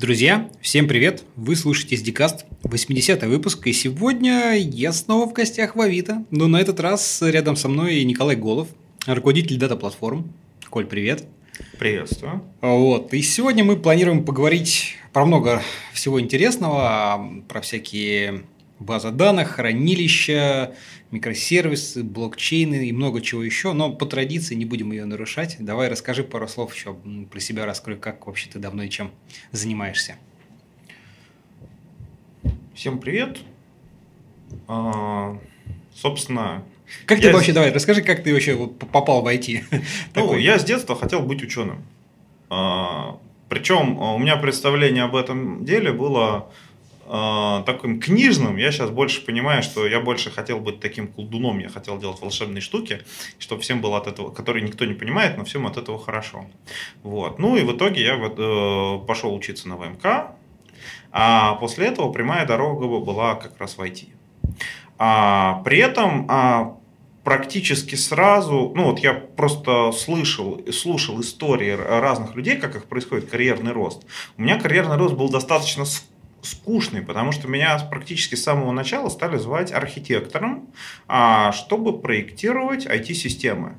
Друзья, всем привет! Вы слушаете SDCast, 80-й выпуск, и сегодня я снова в гостях в Авито, но на этот раз рядом со мной Николай Голов, руководитель дата-платформ. Коль, привет! Приветствую. Вот, и сегодня мы планируем поговорить про много всего интересного, про всякие базы данных, хранилища, микросервисы, блокчейны и много чего еще, но по традиции не будем ее нарушать. Давай расскажи пару слов еще про себя, раскрой, как вообще ты давно и чем занимаешься. Всем привет. А, собственно, как ты вообще, давай, расскажи, как ты вообще попал в IT? Ну, я с детства хотел быть ученым. А, причем у меня представление об этом деле было э, таким книжным, я сейчас больше понимаю, что я больше хотел быть таким колдуном, я хотел делать волшебные штуки, чтобы всем было от этого, которые никто не понимает, но всем от этого хорошо. Вот. Ну и в итоге я э, пошел учиться на ВМК, а после этого прямая дорога была как раз в IT. А, при этом а, практически сразу, ну вот я просто слышал, слушал истории разных людей, как их происходит карьерный рост. У меня карьерный рост был достаточно скучный, потому что меня практически с самого начала стали звать архитектором, а, чтобы проектировать IT-системы.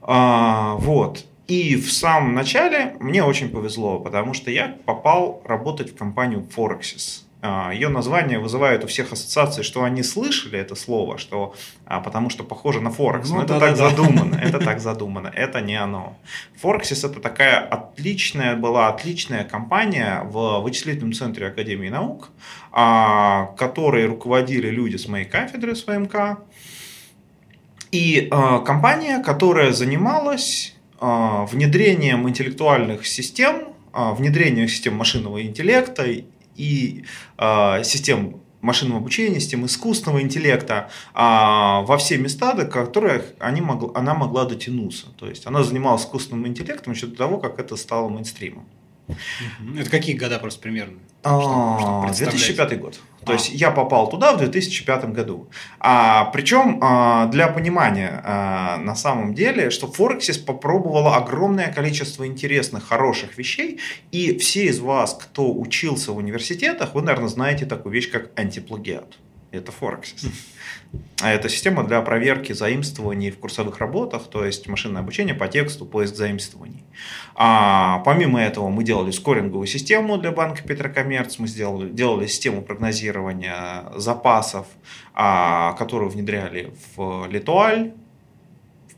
А, вот. И в самом начале мне очень повезло, потому что я попал работать в компанию Forexis. А, Ее название вызывает у всех ассоциации, что они слышали это слово, что, а, потому что похоже на Форекс. Ну, Но да, это да, так да. задумано, это так задумано, это не оно. Форексис это такая отличная, была отличная компания в вычислительном центре Академии наук, а, которой руководили люди с моей кафедры, с ВМК. И компания, которая занималась внедрением интеллектуальных систем, внедрением систем машинного интеллекта и э, систем машинного обучения, систем искусственного интеллекта э, во все места, до которых они могла, она могла дотянуться. То есть она занималась искусственным интеллектом еще до того, как это стало мейнстримом. Это какие года просто примерно? Что, 2005 год. То а. есть я попал туда в 2005 году. А, причем а, для понимания а, на самом деле, что Форексис попробовала огромное количество интересных, хороших вещей. И все из вас, кто учился в университетах, вы, наверное, знаете такую вещь, как антиплагиат. Это Форексис. А это система для проверки заимствований в курсовых работах, то есть машинное обучение по тексту, поиск заимствований. А помимо этого мы делали скоринговую систему для банка Петрокоммерц, мы сделали, делали систему прогнозирования запасов, а, которую внедряли в Литуаль,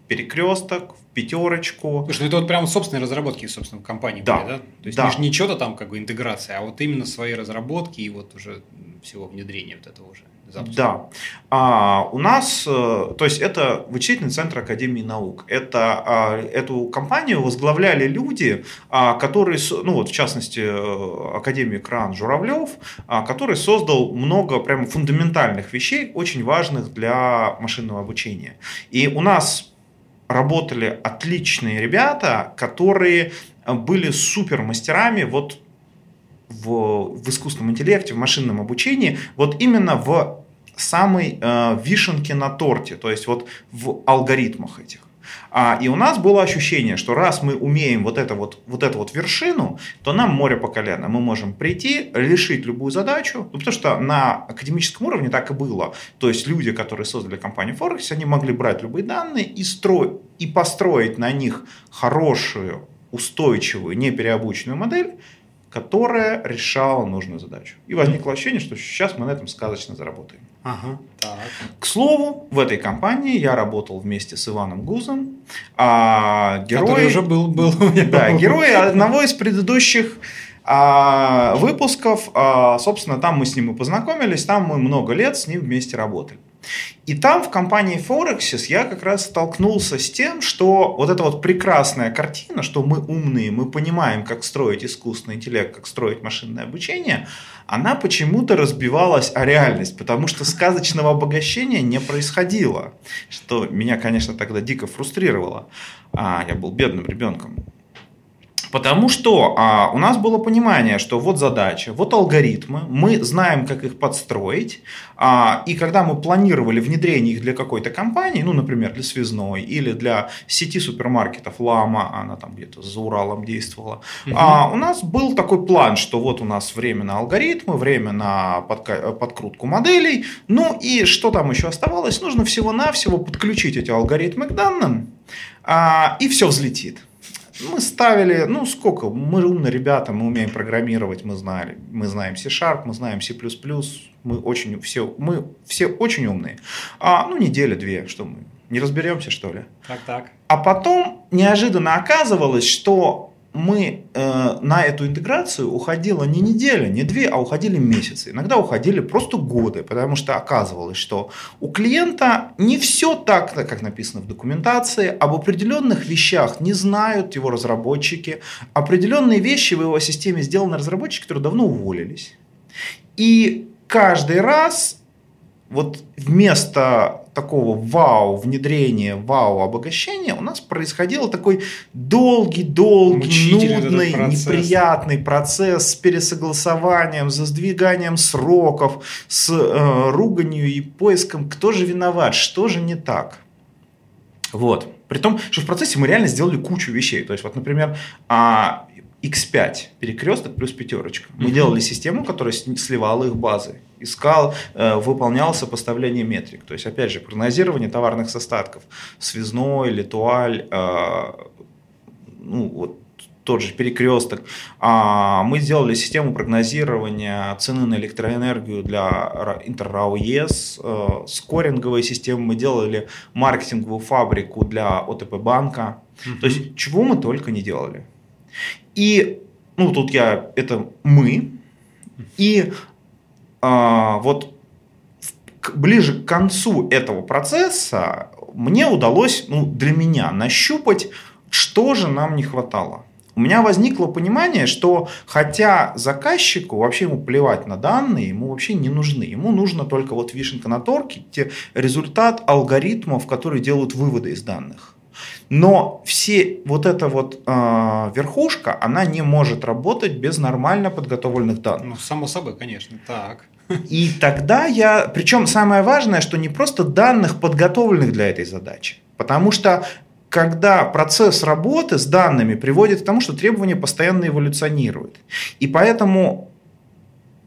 Перекресток, в Пятерочку. Слушай, ну это вот прям собственные разработки, собственно, компании да. были, да? То есть да. не, не что-то там как бы интеграция, а вот именно свои разработки и вот уже всего внедрения вот этого уже запуска? Да. А, у нас, э, то есть это вычислительный центр Академии наук. Это, а, эту компанию возглавляли люди, а, которые, ну вот в частности, э, академик Кран Журавлев, а, который создал много прямо фундаментальных вещей, очень важных для машинного обучения. И у нас работали отличные ребята, которые были супер мастерами вот в, в искусственном интеллекте, в машинном обучении, вот именно в самой э, вишенке на торте, то есть вот в алгоритмах этих. А, и у нас было ощущение, что раз мы умеем вот, это вот, вот эту вот вершину, то нам море по колено. Мы можем прийти, решить любую задачу, ну, потому что на академическом уровне так и было. То есть люди, которые создали компанию Forex, они могли брать любые данные и, строить, и построить на них хорошую, устойчивую, непереобученную модель, которая решала нужную задачу. И возникло ощущение, что сейчас мы на этом сказочно заработаем. Ага, так. К слову, в этой компании я работал вместе с Иваном Гузом, а герой... Который уже был, был у меня. Да, герой одного из предыдущих а, выпусков. А, собственно, там мы с ним и познакомились, там мы много лет с ним вместе работали. И там в компании Forexis я как раз столкнулся с тем, что вот эта вот прекрасная картина, что мы умные, мы понимаем, как строить искусственный интеллект, как строить машинное обучение, она почему-то разбивалась о реальность, потому что сказочного обогащения не происходило, что меня, конечно, тогда дико фрустрировало. А, я был бедным ребенком. Потому что а, у нас было понимание, что вот задача, вот алгоритмы, мы знаем, как их подстроить, а, и когда мы планировали внедрение их для какой-то компании, ну, например, для связной или для сети супермаркетов Лама, она там где-то за Уралом действовала, угу. а, у нас был такой план, что вот у нас время на алгоритмы, время на подка- подкрутку моделей, ну и что там еще оставалось? Нужно всего-навсего подключить эти алгоритмы к данным, а, и все взлетит. Мы ставили, ну сколько, мы умные ребята, мы умеем программировать, мы знали, мы знаем C-Sharp, мы знаем C++, мы очень все, мы все очень умные. А, ну неделя-две, что мы не разберемся что ли? Так, так. А потом неожиданно оказывалось, что мы э, на эту интеграцию уходила не неделя, не две, а уходили месяцы. Иногда уходили просто годы, потому что оказывалось, что у клиента не все так, как написано в документации, об определенных вещах не знают его разработчики, определенные вещи в его системе сделаны разработчики, которые давно уволились. И каждый раз вот вместо такого вау внедрения, вау обогащения у нас происходил такой долгий, долгий, нудный, процесс. неприятный процесс с пересогласованием, за сдвиганием сроков, с э, руганью и поиском, кто же виноват, что же не так. Вот. При том, что в процессе мы реально сделали кучу вещей. То есть, вот, например, а, X5 перекресток плюс пятерочка. Мы mm-hmm. делали систему, которая сливала их базы, искал, э, выполнял сопоставление метрик. То есть, опять же, прогнозирование товарных остатков. Связной, литуаль, э, ну, вот тот же перекресток. А, мы сделали систему прогнозирования цены на электроэнергию для Интеррау ЕС, э, скоринговые системы. Мы делали маркетинговую фабрику для ОТП банка. Mm-hmm. То есть, чего мы только не делали. И, ну, тут я, это мы, и а, вот ближе к концу этого процесса мне удалось, ну, для меня нащупать, что же нам не хватало. У меня возникло понимание, что хотя заказчику вообще ему плевать на данные, ему вообще не нужны. Ему нужно только вот вишенка на торке, результат алгоритмов, которые делают выводы из данных. Но все вот эта вот э, верхушка, она не может работать без нормально подготовленных данных. Ну, само собой, конечно, так. И тогда я, причем самое важное, что не просто данных, подготовленных для этой задачи. Потому что когда процесс работы с данными приводит к тому, что требования постоянно эволюционируют. И поэтому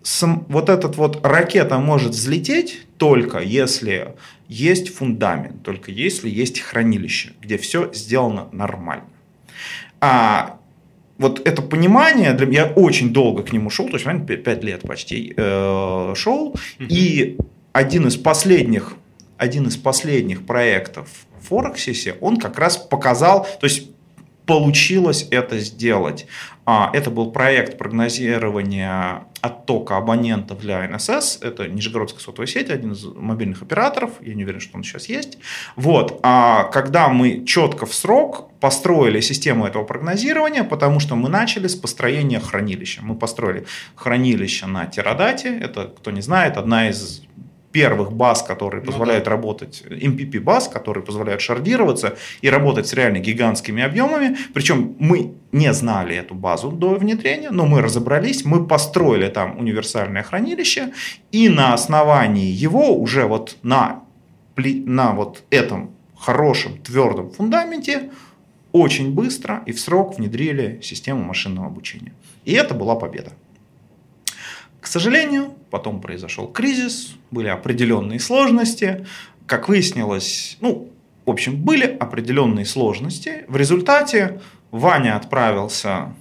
сам, вот этот вот ракета может взлететь только если есть фундамент, только если есть хранилище, где все сделано нормально. А вот это понимание, для меня, я очень долго к нему шел, то есть, 5 лет почти э, шел, mm-hmm. и один из последних, один из последних проектов в Форексисе, он как раз показал, то есть получилось это сделать. А, это был проект прогнозирования оттока абонентов для НСС. Это Нижегородская сотовая сеть, один из мобильных операторов. Я не уверен, что он сейчас есть. Вот. А когда мы четко в срок построили систему этого прогнозирования, потому что мы начали с построения хранилища. Мы построили хранилище на Терадате. Это, кто не знает, одна из первых баз, которые позволяют ну, да. работать, MPP баз, которые позволяют шардироваться и работать с реально гигантскими объемами. Причем мы не знали эту базу до внедрения, но мы разобрались, мы построили там универсальное хранилище, и на основании его уже вот на, на вот этом хорошем твердом фундаменте очень быстро и в срок внедрили систему машинного обучения. И это была победа. К сожалению, потом произошел кризис, были определенные сложности. Как выяснилось, ну, в общем, были определенные сложности. В результате Ваня отправился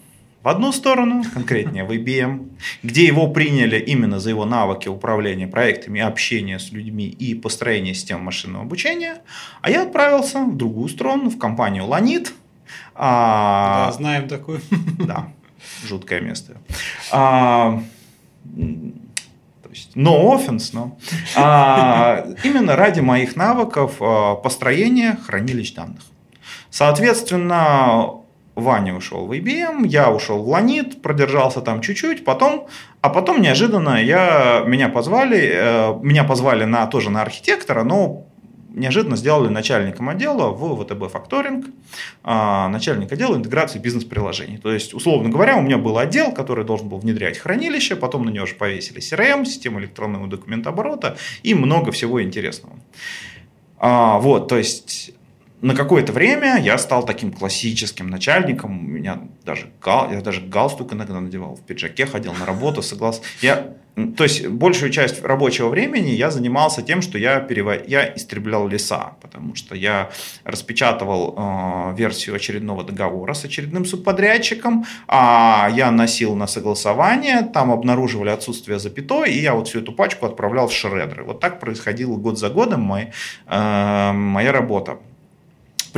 в одну сторону, конкретнее в IBM, где его приняли именно за его навыки управления проектами, общения с людьми и построения систем машинного обучения, а я отправился в другую сторону, в компанию Ланит. А, да, знаем такую. Да, жуткое место. А, то есть no offense, но а, именно ради моих навыков а, построения хранилищ данных. Соответственно, Ваня ушел в IBM, я ушел в Ланит, продержался там чуть-чуть, потом, а потом неожиданно я, меня позвали, э, меня позвали на, тоже на архитектора, но неожиданно сделали начальником отдела в ВТБ Факторинг, а, начальник отдела интеграции бизнес-приложений. То есть, условно говоря, у меня был отдел, который должен был внедрять хранилище, потом на него же повесили CRM, систему электронного документооборота и много всего интересного. А, вот, то есть на какое-то время я стал таким классическим начальником. У меня даже, гал, я даже галстук иногда надевал, в пиджаке ходил на работу, согласен. Я, то есть большую часть рабочего времени я занимался тем, что я, перево... я истреблял леса, потому что я распечатывал э, версию очередного договора с очередным субподрядчиком, а я носил на согласование, там обнаруживали отсутствие запятой, и я вот всю эту пачку отправлял в шредеры. Вот так происходило год за годом мой, э, моя работа.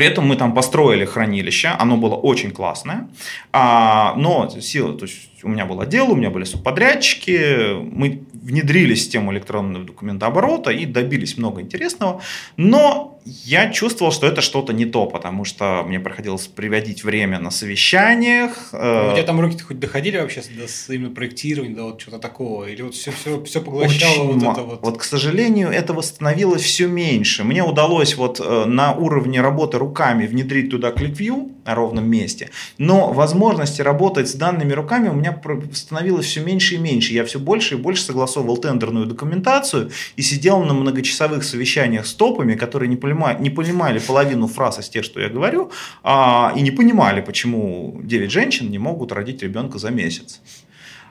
При этом мы там построили хранилище, оно было очень классное, а, но сила, то есть у меня был отдел, у меня были субподрядчики, мы внедрили систему электронного документооборота и добились много интересного, но я чувствовал, что это что-то не то, потому что мне приходилось приводить время на совещаниях. А у тебя там руки хоть доходили вообще до именно проектирования, до вот чего-то такого? Или вот все, все, все поглощало Очень вот это вот? Вот, к сожалению, этого становилось все меньше. Мне удалось вот э, на уровне работы руками внедрить туда ClickView на ровном месте, но возможности работать с данными руками у меня становилось все меньше и меньше. Я все больше и больше согласовывал тендерную документацию и сидел на многочасовых совещаниях с топами, которые не понимали, не понимали половину фраз из тех, что я говорю, а, и не понимали, почему 9 женщин не могут родить ребенка за месяц.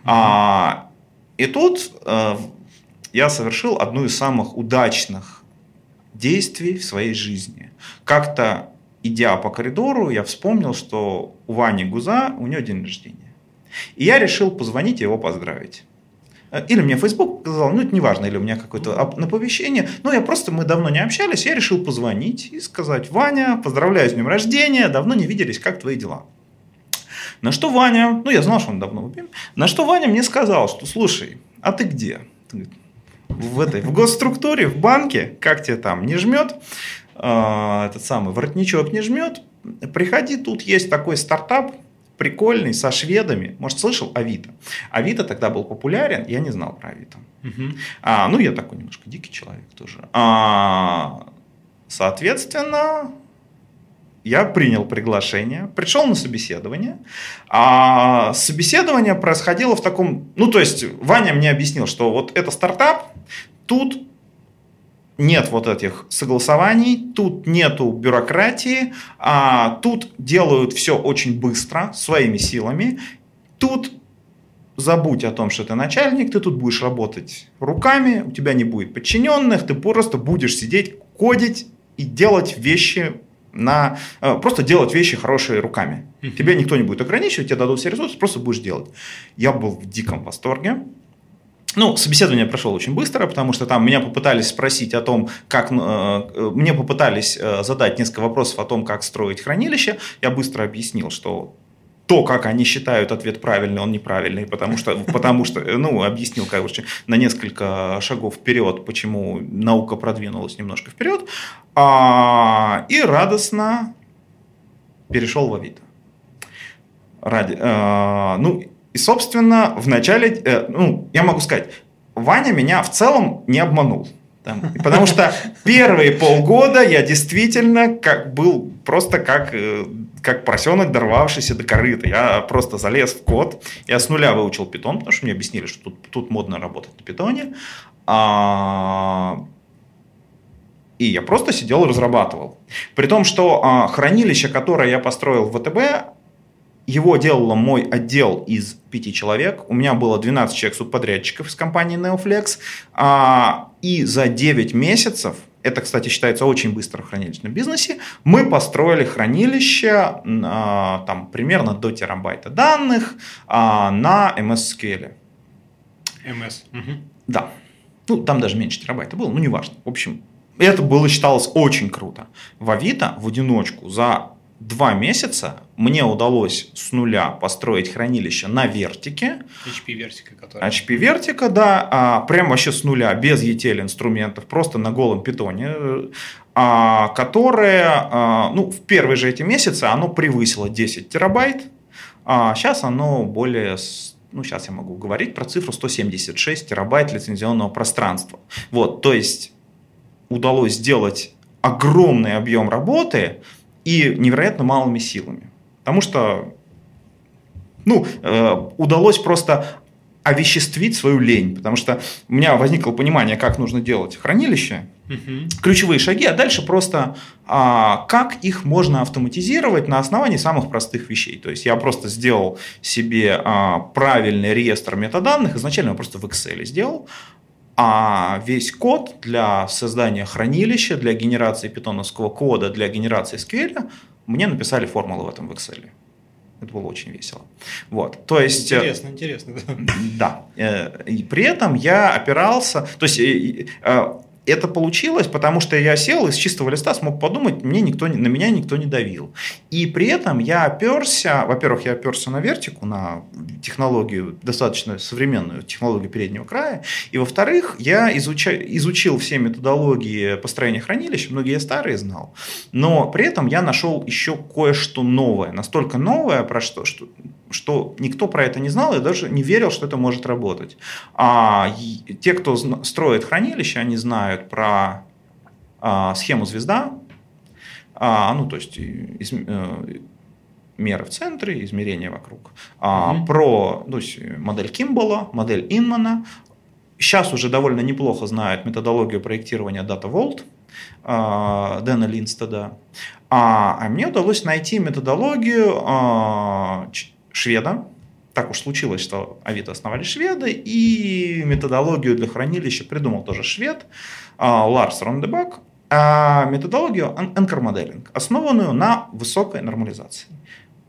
А, и тут а, я совершил одну из самых удачных действий в своей жизни. Как-то идя по коридору, я вспомнил, что у Вани Гуза, у нее день рождения. И я решил позвонить и его поздравить. Э, или мне Facebook сказал, ну это не важно, или у меня какое-то наповещение. Ну я просто, мы давно не общались, я решил позвонить и сказать, Ваня, поздравляю с днем рождения, давно не виделись, как твои дела? На что Ваня, ну я знал, что он давно убил, на что Ваня мне сказал, что слушай, а ты где? В этой, в госструктуре, в банке, как тебе там, не жмет? Э, этот самый воротничок не жмет? Приходи, тут есть такой стартап, прикольный, со шведами. Может, слышал Авито? Авито тогда был популярен, я не знал про Авито. Угу. А, ну, я такой немножко дикий человек тоже. А, соответственно, я принял приглашение, пришел на собеседование. А собеседование происходило в таком... Ну, то есть, Ваня мне объяснил, что вот это стартап, тут нет вот этих согласований, тут нету бюрократии, а тут делают все очень быстро, своими силами. Тут забудь о том, что ты начальник, ты тут будешь работать руками, у тебя не будет подчиненных, ты просто будешь сидеть, кодить и делать вещи на э, просто делать вещи хорошие руками. Тебя никто не будет ограничивать, тебе дадут все ресурсы, просто будешь делать. Я был в диком восторге. Ну, собеседование прошло очень быстро, потому что там меня попытались спросить о том, как... Э, э, мне попытались э, задать несколько вопросов о том, как строить хранилище. Я быстро объяснил, что то, как они считают ответ правильный, он неправильный, потому что, потому что ну, объяснил, короче, на несколько шагов вперед, почему наука продвинулась немножко вперед, а, и радостно перешел в Авито. Ради, а, ну, и, собственно, в начале, э, ну, я могу сказать, Ваня меня в целом не обманул. Там, потому что первые полгода я действительно как был просто как, э, как поросенок, дорвавшийся до корыта. Я просто залез в код, я с нуля выучил питон, потому что мне объяснили, что тут, тут модно работать на питоне. А, и я просто сидел и разрабатывал. При том, что а, хранилище, которое я построил в ВТБ, его делал мой отдел из пяти человек. У меня было 12 человек субподрядчиков из компании Neoflex. А, и за 9 месяцев, это, кстати, считается очень быстро в хранилищном бизнесе, мы построили хранилище а, там, примерно до терабайта данных а, на MS SQL. MS. Угу. Да. Ну, там даже меньше терабайта было, ну, неважно. В общем, это было считалось очень круто. В Авито в одиночку за два месяца мне удалось с нуля построить хранилище на вертике. HP вертика, которая... HP вертика, да, а, прям вообще с нуля, без ETL инструментов, просто на голом питоне, а, которое, а, ну, в первые же эти месяцы оно превысило 10 терабайт, а сейчас оно более ну, сейчас я могу говорить про цифру 176 терабайт лицензионного пространства. Вот, то есть удалось сделать огромный объем работы и невероятно малыми силами. Потому что ну, э, удалось просто овеществить свою лень, потому что у меня возникло понимание, как нужно делать хранилище, угу. ключевые шаги, а дальше просто а, как их можно автоматизировать на основании самых простых вещей. То есть я просто сделал себе а, правильный реестр метаданных, изначально я просто в Excel сделал, а весь код для создания хранилища, для генерации питоновского кода, для генерации SQL мне написали формулы в этом в Excel. Это было очень весело. Вот, то есть... Э, интересно, интересно. Да. Э, и при этом я опирался... То есть э, это получилось, потому что я сел и с чистого листа смог подумать, мне никто, на меня никто не давил. И при этом я оперся, во-первых, я оперся на вертику, на технологию, достаточно современную технологию переднего края, и во-вторых, я изуча, изучил все методологии построения хранилищ, многие старые знал, но при этом я нашел еще кое-что новое, настолько новое, про что, что что никто про это не знал и даже не верил, что это может работать. А те, кто строит хранилище, они знают про а, схему звезда, а, ну то есть из, а, меры в центре, измерения вокруг, а, угу. про то есть, модель Кимбола, модель Инмана. Сейчас уже довольно неплохо знают методологию проектирования Data Vault а, Дэна Линстеда. А, а мне удалось найти методологию а, шведа. Так уж случилось, что Авито основали шведы, и методологию для хранилища придумал тоже швед а, Ларс Рондебак, а методологию anchor modeling, основанную на высокой нормализации.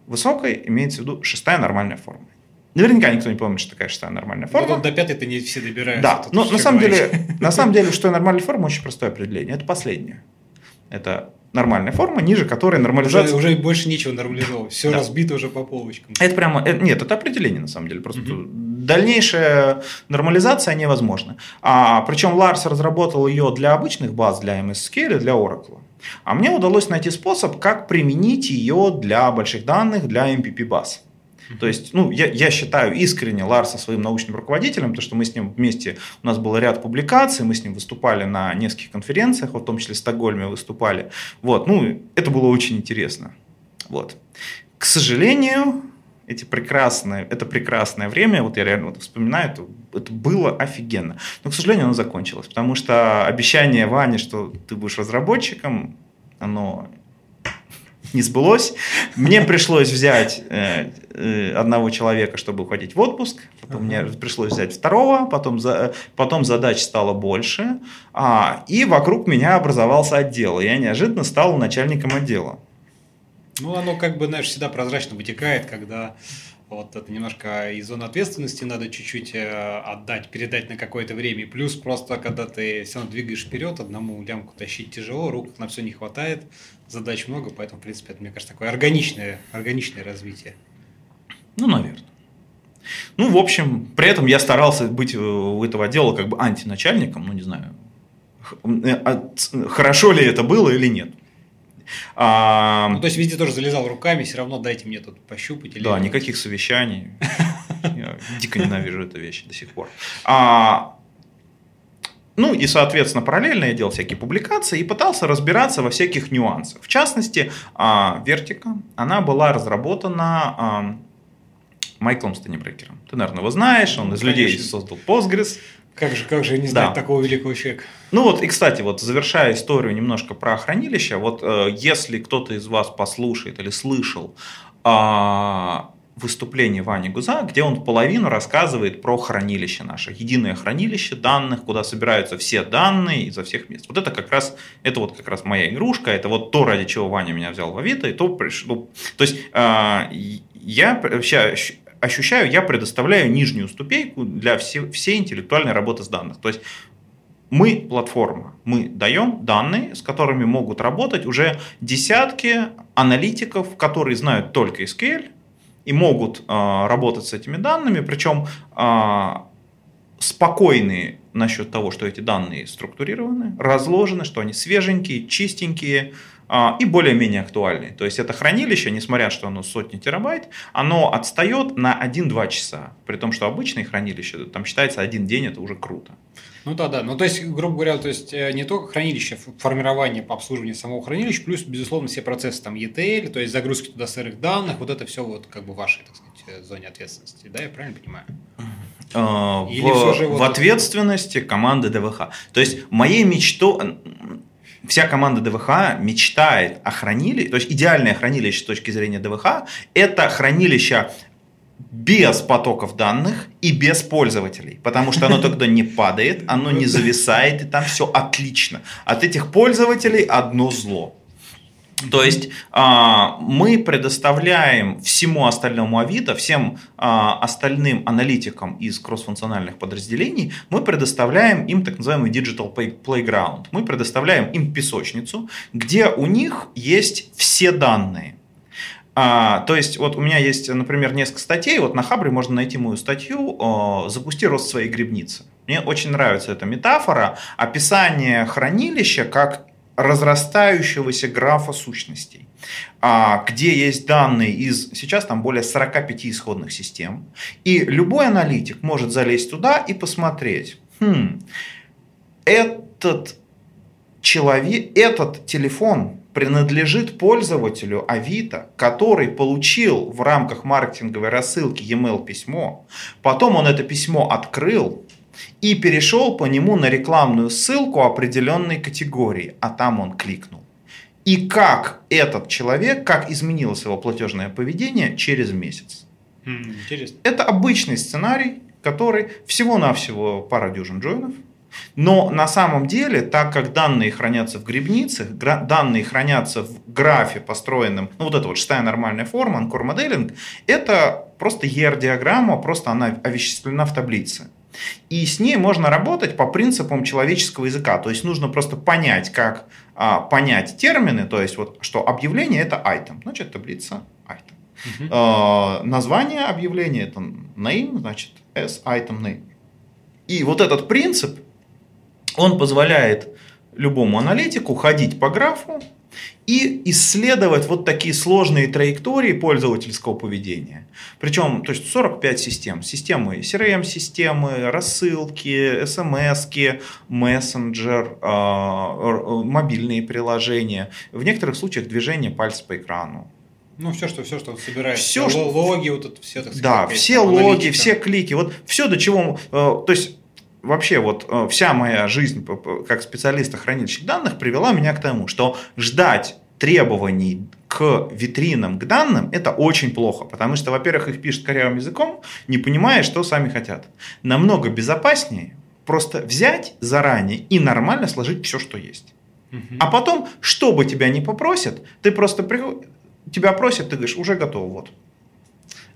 Высокой имеется в виду шестая нормальная форма. Наверняка никто не помнит, что такая шестая нормальная форма. Вот до пятой это не все добираются. Да, но на самом, деле, на самом деле, что нормальная форма, очень простое определение. Это последнее. Это нормальная форма, ниже которой нормализация... Уже, уже больше нечего нормализовать, все да. разбито уже по полочкам. Это прямо... Это, нет, это определение на самом деле. Просто угу. дальнейшая нормализация невозможна. А, причем Ларс разработал ее для обычных баз, для MSSQL и для Oracle. А мне удалось найти способ, как применить ее для больших данных, для MPP баз. То есть, ну, я, я считаю искренне Ларса своим научным руководителем, потому что мы с ним вместе, у нас был ряд публикаций, мы с ним выступали на нескольких конференциях, в том числе в Стокгольме выступали. Вот, ну, это было очень интересно. Вот. К сожалению, эти прекрасные, это прекрасное время, вот я реально вот вспоминаю, это, это было офигенно. Но, к сожалению, оно закончилось, потому что обещание Вани, что ты будешь разработчиком, оно не сбылось. Мне пришлось взять э, э, одного человека, чтобы уходить в отпуск. Потом мне пришлось взять второго. Потом, за, потом задач стало больше. А, и вокруг меня образовался отдел. Я неожиданно стал начальником отдела. Ну, оно как бы, знаешь, всегда прозрачно вытекает, когда вот это немножко из зоны ответственности надо чуть-чуть э, отдать, передать на какое-то время. плюс просто, когда ты все равно двигаешь вперед, одному лямку тащить тяжело, рук на все не хватает, задач много, поэтому, в принципе, это, мне кажется, такое органичное, органичное развитие. Ну, наверное. Ну, в общем, при этом я старался быть у этого отдела как бы антиначальником, ну, не знаю, э, хорошо ли это было или нет. А, ну, то есть везде тоже залезал руками, все равно дайте мне тут пощупать. Или да, нет. никаких совещаний. Я дико ненавижу эту вещь до сих пор. А, ну и, соответственно, параллельно я делал всякие публикации и пытался разбираться во всяких нюансах. В частности, Вертика, она была разработана а, Майклом Стенебрекером. Ты, наверное, его знаешь, он из Конечно. людей создал Postgres. Как же, как же не знать да. такого великого человека? Ну вот, и, кстати, вот завершая историю немножко про хранилище, вот э, если кто-то из вас послушает или слышал э, выступление Вани Гуза, где он половину рассказывает про хранилище наше, единое хранилище данных, куда собираются все данные изо всех мест. Вот это как раз, это вот как раз моя игрушка, это вот то, ради чего Ваня меня взял в Авито, и то пришло. Ну, то есть э, я вообще ощущаю, я предоставляю нижнюю ступеньку для все, всей интеллектуальной работы с данных. То есть мы платформа, мы даем данные, с которыми могут работать уже десятки аналитиков, которые знают только SQL и могут э, работать с этими данными, причем э, спокойны насчет того, что эти данные структурированы, разложены, что они свеженькие, чистенькие, и более-менее актуальный. То есть это хранилище, несмотря что оно сотни терабайт, оно отстает на 1-2 часа. При том, что обычное хранилище, там считается один день, это уже круто. Ну да, да. Ну то есть, грубо говоря, то есть э, не только хранилище, формирование по обслуживанию самого хранилища, плюс, безусловно, все процессы там ETL, то есть загрузки туда сырых данных, вот это все вот как бы в вашей, так сказать, э, зоне ответственности. Да, я правильно понимаю? А, Или в, в вот ответственности команды ДВХ. То есть моей мечтой, вся команда ДВХ мечтает о хранилище, то есть идеальное хранилище с точки зрения ДВХ, это хранилище без потоков данных и без пользователей, потому что оно тогда не падает, оно не зависает, и там все отлично. От этих пользователей одно зло. То есть а, мы предоставляем всему остальному Авито, всем а, остальным аналитикам из кроссфункциональных подразделений, мы предоставляем им так называемый digital playground. Мы предоставляем им песочницу, где у них есть все данные. А, то есть, вот у меня есть, например, несколько статей. Вот на Хабре можно найти мою статью «Запусти рост своей грибницы». Мне очень нравится эта метафора описание хранилища как разрастающегося графа сущностей, а, где есть данные из, сейчас там более 45 исходных систем, и любой аналитик может залезть туда и посмотреть, хм, этот человек, этот телефон принадлежит пользователю Авито, который получил в рамках маркетинговой рассылки e-mail письмо, потом он это письмо открыл, и перешел по нему на рекламную ссылку определенной категории, а там он кликнул. И как этот человек, как изменилось его платежное поведение через месяц. Интересно. Это обычный сценарий, который всего-навсего пара дюжин джойнов. Но на самом деле, так как данные хранятся в грибнице, данные хранятся в графе, построенном, ну вот это вот шестая нормальная форма, анкор моделинг, это просто ER-диаграмма, просто она овеществлена в таблице. И с ней можно работать по принципам человеческого языка. То есть нужно просто понять, как а, понять термины, то есть вот, что объявление это item, значит таблица item. Uh-huh. А, название объявления это name, значит s item name. И вот этот принцип, он позволяет любому аналитику ходить по графу и исследовать вот такие сложные траектории пользовательского поведения. Причем, то есть 45 систем. Системы CRM-системы, рассылки, смс мессенджер, а, мобильные приложения. В некоторых случаях движение пальца по экрану. Ну, все, что, все, что собирает. Все, что... Логи, вот это все, так сказать. Да, все логи, все клики. Вот все, до чего... Э, то есть, вообще вот э, вся моя жизнь как специалиста хранилища данных привела меня к тому, что ждать требований к витринам, к данным, это очень плохо, потому что, во-первых, их пишут корявым языком, не понимая, что сами хотят. Намного безопаснее просто взять заранее и нормально сложить все, что есть. А потом, что бы тебя не попросят, ты просто приходишь, тебя просят, ты говоришь, уже готово, вот.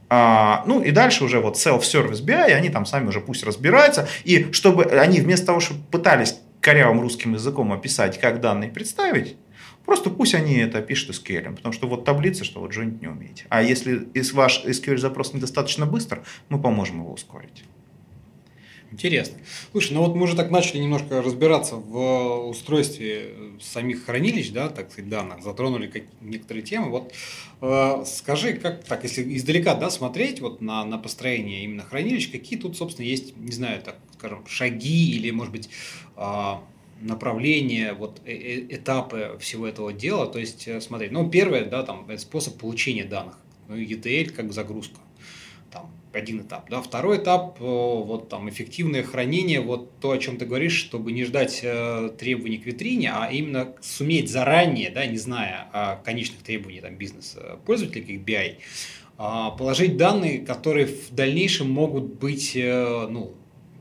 А, ну и дальше уже вот self-service BI, они там сами уже пусть разбираются. И чтобы они вместо того, чтобы пытались корявым русским языком описать, как данные представить, Просто пусть они это пишут SQL, потому что вот таблица, что вот joint не умеете. А если ваш SQL запрос недостаточно быстр, мы поможем его ускорить. Интересно. Слушай, ну вот мы уже так начали немножко разбираться в устройстве самих хранилищ, да, так сказать, данных, затронули некоторые темы. Вот э, скажи, как так, если издалека, да, смотреть вот на, на построение именно хранилищ, какие тут, собственно, есть, не знаю, так скажем, шаги или, может быть, э, направления, вот э, э, этапы всего этого дела. То есть, э, смотри, ну, первое, да, там, способ получения данных. Ну, ETL как загрузка. Один этап. Да. Второй этап, вот там, эффективное хранение, вот то, о чем ты говоришь, чтобы не ждать требований к витрине, а именно суметь заранее, да, не зная о конечных требований там, бизнес-пользователей, как BI, а, положить данные, которые в дальнейшем могут быть, ну,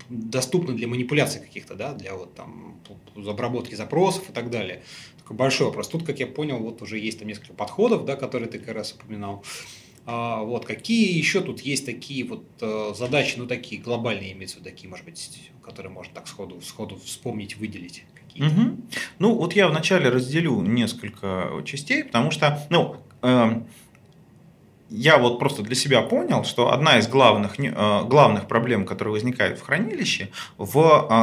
доступны для манипуляций каких-то, да, для вот там обработки запросов и так далее. Такой большой вопрос. Тут, как я понял, вот уже есть там несколько подходов, да, которые ты как раз упоминал. А, вот какие еще тут есть такие вот э, задачи, ну такие глобальные имеются, такие, может быть, которые можно так сходу, сходу вспомнить, выделить. Угу. Ну вот я вначале разделю несколько частей, потому что, ну, э, я вот просто для себя понял, что одна из главных, э, главных проблем, которые возникают в хранилище, в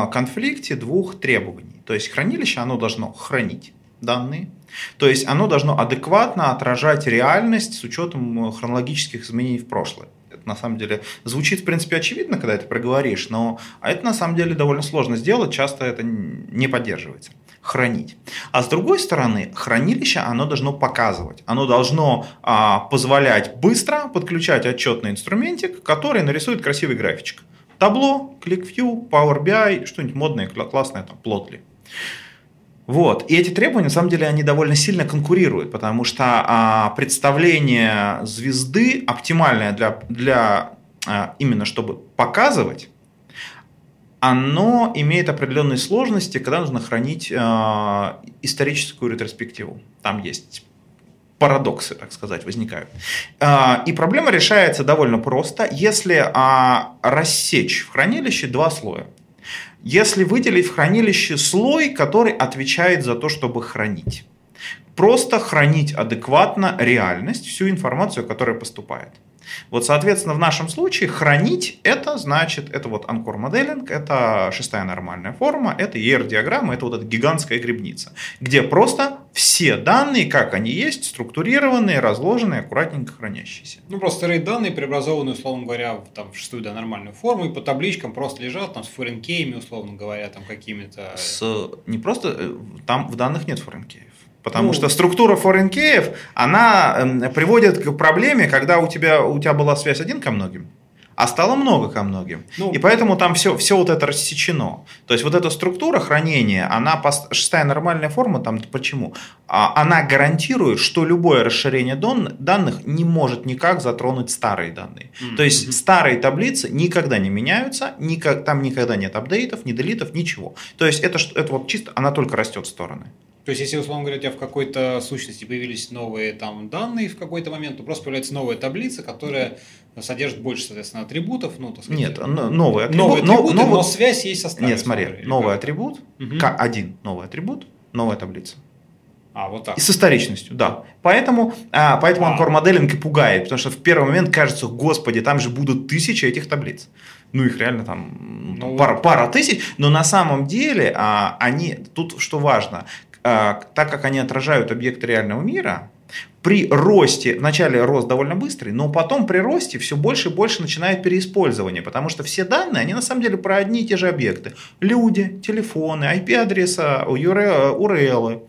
э, конфликте двух требований. То есть хранилище, оно должно хранить данные, то есть оно должно адекватно отражать реальность с учетом э, хронологических изменений в прошлое. Это на самом деле звучит, в принципе, очевидно, когда это проговоришь, но а это на самом деле довольно сложно сделать, часто это не поддерживается хранить. А с другой стороны, хранилище оно должно показывать, оно должно а, позволять быстро подключать отчетный инструментик, который нарисует красивый графичек. Табло, ClickView, Power BI, что-нибудь модное, классное, там, Plotly. Вот. И эти требования, на самом деле, они довольно сильно конкурируют, потому что а, представление звезды оптимальное для, для а, именно чтобы показывать, оно имеет определенные сложности, когда нужно хранить э, историческую ретроспективу. Там есть парадоксы, так сказать, возникают. Э, и проблема решается довольно просто, если э, рассечь в хранилище два слоя. Если выделить в хранилище слой, который отвечает за то, чтобы хранить. Просто хранить адекватно реальность, всю информацию, которая поступает. Вот, соответственно, в нашем случае хранить это значит, это вот анкор моделинг, это шестая нормальная форма, это ER-диаграмма, это вот эта гигантская грибница, где просто все данные, как они есть, структурированные, разложенные, аккуратненько хранящиеся. Ну, просто сырые данные, преобразованные, условно говоря, в, там, в шестую да, нормальную форму, и по табличкам просто лежат там с форенкеями, условно говоря, там какими-то... С, не просто, э, там в данных нет форенкеев. Потому ну, что структура форенкеев, она эм, приводит к проблеме, когда у тебя, у тебя была связь один ко многим, а стало много ко многим. Ну, и поэтому там все, все вот это рассечено. То есть вот эта структура хранения, она шестая нормальная форма, там почему? А, она гарантирует, что любое расширение данных не может никак затронуть старые данные. Mm-hmm. То есть старые таблицы никогда не меняются, никак, там никогда нет апдейтов, ни делитов, ничего. То есть это, это вот чисто, она только растет в стороны. То есть, если, условно говоря, у тебя в какой-то сущности появились новые там данные в какой-то момент, то просто появляется новая таблица, которая содержит больше, соответственно, атрибутов. Ну, так сказать, Нет, новый атрибут. Новые атрибуты, но, но связь есть со старой. Нет, смотри, новый атрибут, угу. один новый атрибут, новая таблица. А, вот так. И с историчностью, да. Поэтому, а, поэтому а. анкор моделинг и пугает, потому что в первый момент кажется, господи, там же будут тысячи этих таблиц. Ну, их реально там ну, пара, пара тысяч, но на самом деле а, они, тут что важно, так как они отражают объект реального мира, при росте, вначале рост довольно быстрый, но потом при росте все больше и больше начинает переиспользование, потому что все данные, они на самом деле про одни и те же объекты. Люди, телефоны, IP-адреса, URL.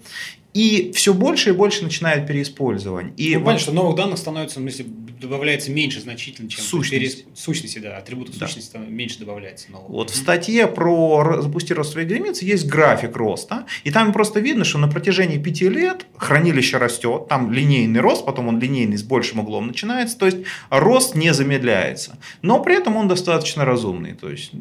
И все больше и больше начинает переиспользование. И ну, понятно, что новых данных становится, в смысле, добавляется меньше значительно, чем сущность. Перес... сущности, да, атрибутов да. сущности меньше добавляется нового. Вот mm-hmm. в статье про запусти ростовые границы есть график роста, и там просто видно, что на протяжении пяти лет хранилище растет, там линейный рост, потом он линейный с большим углом начинается, то есть рост не замедляется, но при этом он достаточно разумный, то есть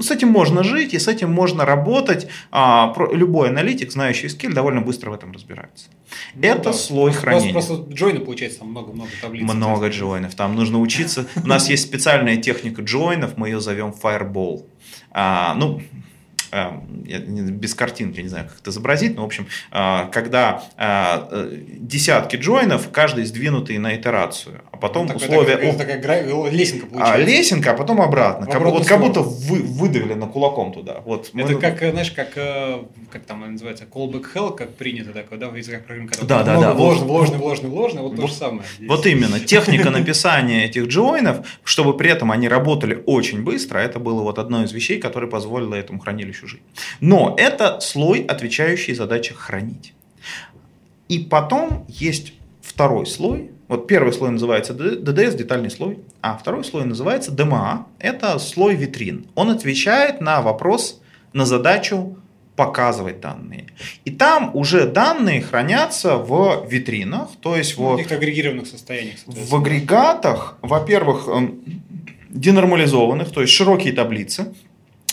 с этим можно жить и с этим можно работать. А, любой аналитик, знающий скилл, довольно быстро в этом разбирается. Ну, Это да. слой хранения. Просто, просто джойны, получается, там много-много таблиц. Много джойнов. Там нужно учиться. У нас есть специальная техника джойнов, мы ее зовем Fireball. А, ну, без картинки, я не знаю, как это изобразить, но, в общем, э, когда э, десятки джойнов, каждый сдвинутый на итерацию, а потом ну, условия... Это такая, такая лесенка а, получается. А, лесенка, а потом обратно. Как, вот как будто вы, выдавлено кулаком туда. Вот, это мы... как, знаешь, как, э, как там называется, callback hell, как принято такое, да, в языках программы, да, да, да, вложено, вложено, вложено, вложено, вот, вот то же самое. Здесь. Вот именно, техника написания этих джойнов, чтобы при этом они работали очень быстро, это было вот одно из вещей, которое позволило этому хранилищу чужие. Но это слой, отвечающий задаче хранить. И потом есть второй слой. Вот первый слой называется DDS, детальный слой, а второй слой называется DMA. Это слой витрин. Он отвечает на вопрос, на задачу показывать данные. И там уже данные хранятся в витринах, то есть в, в агрегированных состояниях. В агрегатах, во-первых, эм, денормализованных, то есть широкие таблицы,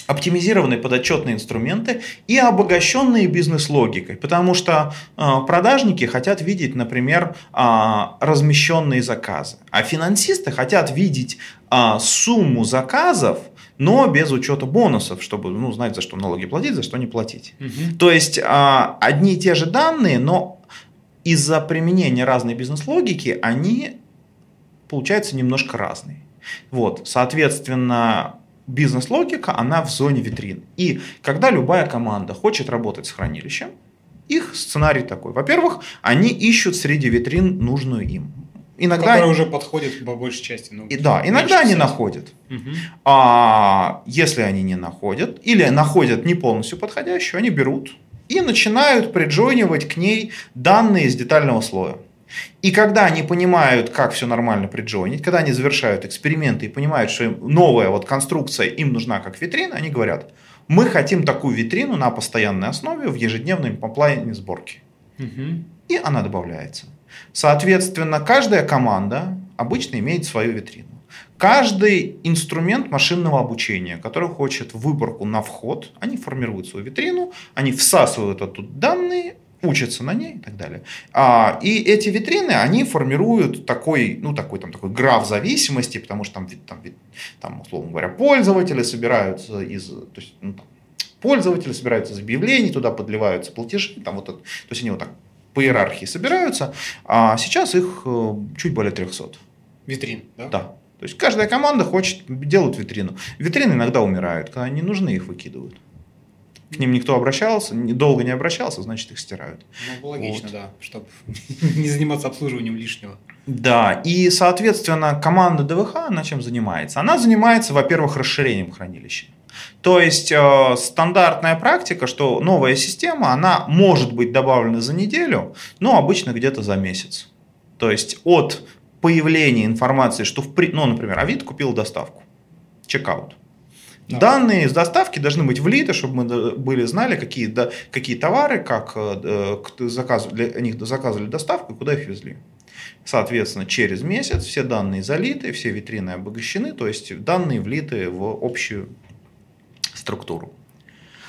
оптимизированные подотчетные инструменты и обогащенные бизнес-логикой, потому что э, продажники хотят видеть, например, э, размещенные заказы, а финансисты хотят видеть э, сумму заказов, но без учета бонусов, чтобы ну, знать, за что налоги платить, за что не платить. Угу. То есть одни и те же данные, но из-за применения разной бизнес-логики они получается немножко разный. Вот, соответственно, бизнес-логика, она в зоне витрин. И когда любая команда хочет работать с хранилищем, их сценарий такой. Во-первых, они ищут среди витрин нужную им. Иногда Которая уже подходит по большей части. Ну, и, да, иногда они находят. Угу. А если они не находят, или находят не полностью подходящую, они берут и начинают приджойнивать к ней данные из детального слоя. И когда они понимают, как все нормально приджойнить, когда они завершают эксперименты и понимают, что новая вот конструкция им нужна как витрина, они говорят, мы хотим такую витрину на постоянной основе в ежедневном плане сборки. Угу. И она добавляется. Соответственно, каждая команда обычно имеет свою витрину. Каждый инструмент машинного обучения, который хочет выборку на вход, они формируют свою витрину, они всасывают оттуда данные, учатся на ней и так далее. А, и эти витрины, они формируют такой, ну, такой, там, такой граф зависимости, потому что там, там, там условно говоря, пользователи собираются из, то есть, ну, там, пользователи собираются из объявлений, туда подливаются платежи, там вот это, то есть они вот так по иерархии собираются, а сейчас их э, чуть более 300. Витрин, да? Да. То есть каждая команда хочет делать витрину. Витрины иногда умирают, когда они нужны, их выкидывают. К ним никто обращался, долго не обращался, значит их стирают. Ну, логично, вот. да, чтобы не заниматься обслуживанием лишнего. Да, и, соответственно, команда ДВХ, она чем занимается? Она занимается, во-первых, расширением хранилища. То есть э, стандартная практика, что новая система, она может быть добавлена за неделю, но обычно где-то за месяц. То есть от появления информации, что, в, ну, например, Авито купил доставку, чекаут. Да. Данные с доставки должны быть влиты, чтобы мы были знали, какие, да, какие товары, как э, заказ, для них заказывали доставку и куда их везли. Соответственно, через месяц все данные залиты, все витрины обогащены, то есть данные влиты в общую структуру.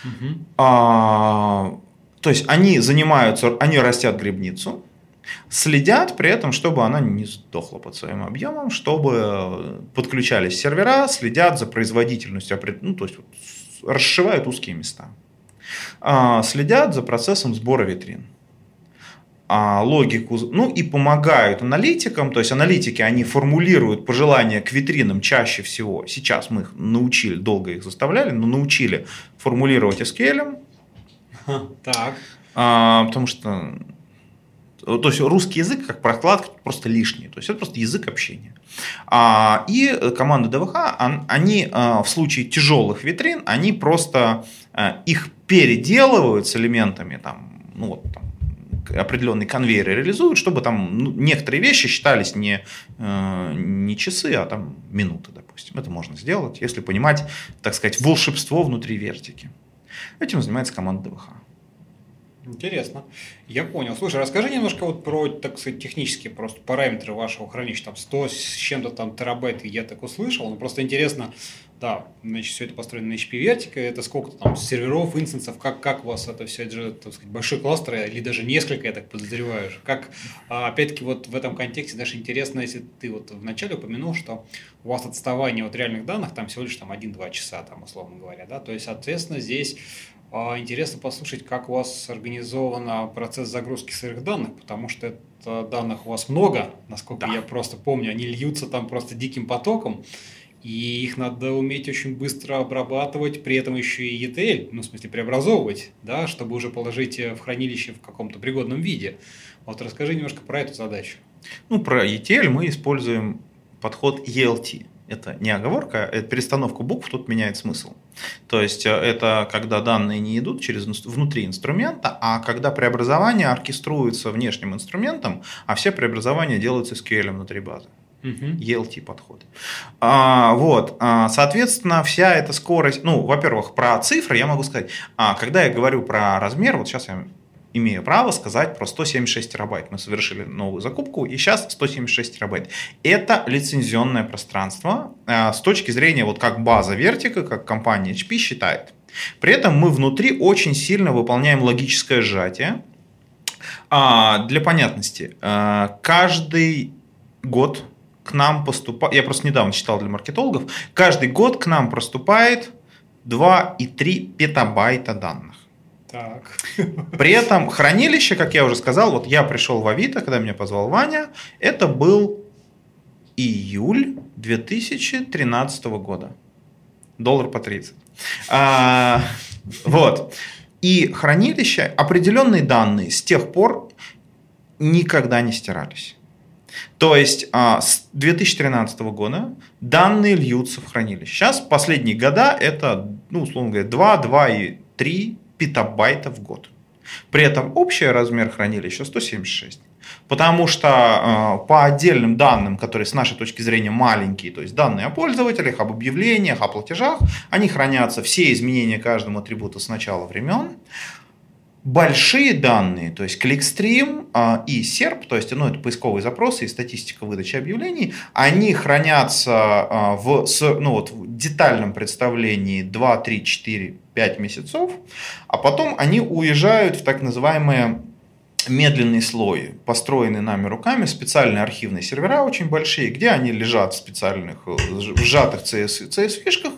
Угу. А, то есть они занимаются, они растят грибницу, следят при этом, чтобы она не сдохла под своим объемом, чтобы подключались сервера, следят за производительностью, ну, то есть вот, расшивают узкие места. А, следят за процессом сбора витрин а, логику, ну и помогают аналитикам, то есть аналитики, они формулируют пожелания к витринам чаще всего, сейчас мы их научили, долго их заставляли, но научили формулировать SQL. Так. А, потому что то есть русский язык как прокладка просто лишний, то есть это просто язык общения. А, и команда ДВХ, они а, в случае тяжелых витрин, они просто а, их переделывают с элементами там, ну вот там определенный конвейер реализуют, чтобы там ну, некоторые вещи считались не, э, не часы, а там минуты, допустим. Это можно сделать, если понимать, так сказать, волшебство внутри вертики. Этим занимается команда ДВХ. Интересно. Я понял. Слушай, расскажи немножко вот про, так сказать, технические просто параметры вашего хранилища. Там 100 с чем-то там терабайт, я так услышал. Но просто интересно, да, значит, все это построено на HP Vertica, это сколько там серверов, инстансов, как, как у вас это все, это так сказать, большой кластер, или даже несколько, я так подозреваю. Как, а, опять-таки, вот в этом контексте даже интересно, если ты вот вначале упомянул, что у вас отставание от реальных данных там всего лишь там 1-2 часа, там, условно говоря, да, то есть, соответственно, здесь интересно послушать, как у вас организован процесс загрузки сырых данных, потому что это данных у вас много, насколько да. я просто помню, они льются там просто диким потоком, и их надо уметь очень быстро обрабатывать, при этом еще и ETL, ну, в смысле, преобразовывать, да, чтобы уже положить в хранилище в каком-то пригодном виде. Вот расскажи немножко про эту задачу. Ну, про ETL мы используем подход ELT. Это не оговорка, это перестановка букв, тут меняет смысл. То есть э, это когда данные не идут через внутри инструмента, а когда преобразование оркеструется внешним инструментом, а все преобразования делаются SQL внутри базы. Угу. ELT подход. А, вот, а, соответственно, вся эта скорость, ну, во-первых, про цифры я могу сказать, а, когда я говорю про размер, вот сейчас я имею право сказать про 176 терабайт. Мы совершили новую закупку, и сейчас 176 терабайт. Это лицензионное пространство а, с точки зрения, вот как база Vertica, как компания HP считает. При этом мы внутри очень сильно выполняем логическое сжатие. А, для понятности, а, каждый год к нам поступает, я просто недавно читал для маркетологов, каждый год к нам проступает 2,3 петабайта данных. Так. При этом хранилище, как я уже сказал, вот я пришел в Авито, когда меня позвал Ваня, это был июль 2013 года. Доллар по 30. А, вот. И хранилище, определенные данные с тех пор никогда не стирались. То есть а, с 2013 года данные льются в хранилище. Сейчас последние года это, ну, условно говоря, 2, 2 и 3 петабайта в год. При этом общий размер хранилища 176. Потому что э, по отдельным данным, которые с нашей точки зрения маленькие, то есть данные о пользователях, об объявлениях, о платежах, они хранятся все изменения каждому атрибуту с начала времен. Большие данные, то есть кликстрим э, и SERP, то есть ну, это поисковые запросы и статистика выдачи объявлений, они хранятся э, в, ну, вот, в детальном представлении 2, 3, 4, 5 месяцев, а потом они уезжают в так называемые медленный слой, построенный нами руками, специальные архивные сервера очень большие, где они лежат в специальных э, сжатых CS, CS-фишках.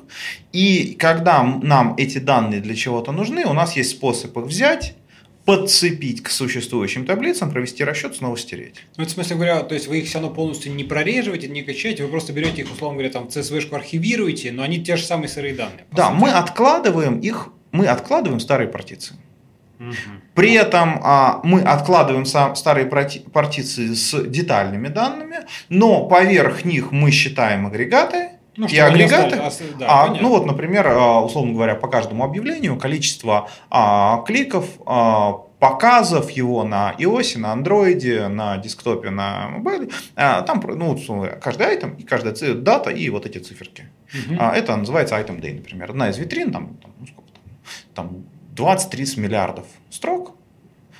И когда нам эти данные для чего-то нужны, у нас есть способ их взять, подцепить к существующим таблицам, провести расчет, снова стереть. Ну, это в смысле говоря, то есть вы их все равно полностью не прореживаете, не качаете, вы просто берете их, условно говоря, там CSV-шку архивируете, но они те же самые сырые данные. Да, сути. мы откладываем их, мы откладываем старые партиции. При этом а, мы откладываем сам, старые партиции с детальными данными, но поверх них мы считаем агрегаты, ну, и агрегаты. Остали, да, а, ну вот, например, а, условно говоря, по каждому объявлению количество а, кликов, а, показов его на iOS, на Android, на десктопе, на мобиле, а, там ну, каждый айтем и каждая дата и вот эти циферки. Угу. А, это называется item day, например. Одна из витрин, там, там, ну, сколько там, там 20-30 миллиардов строк,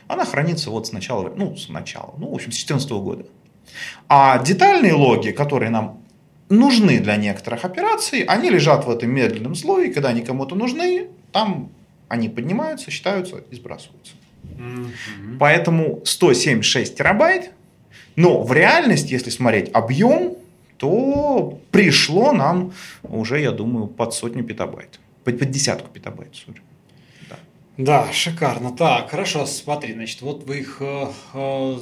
она хранится вот с начала, ну, с начала, ну, в общем, с 2014 года. А детальные логи, которые нам нужны для некоторых операций, они лежат в этом медленном слое, когда они кому-то нужны, там они поднимаются, считаются и сбрасываются. Mm-hmm. Поэтому 176 терабайт, но в реальности, если смотреть объем, то пришло нам уже, я думаю, под сотню петабайт. Под, под десятку петабайт, sorry. Да, шикарно. Так, хорошо, смотри, значит, вот вы их э, э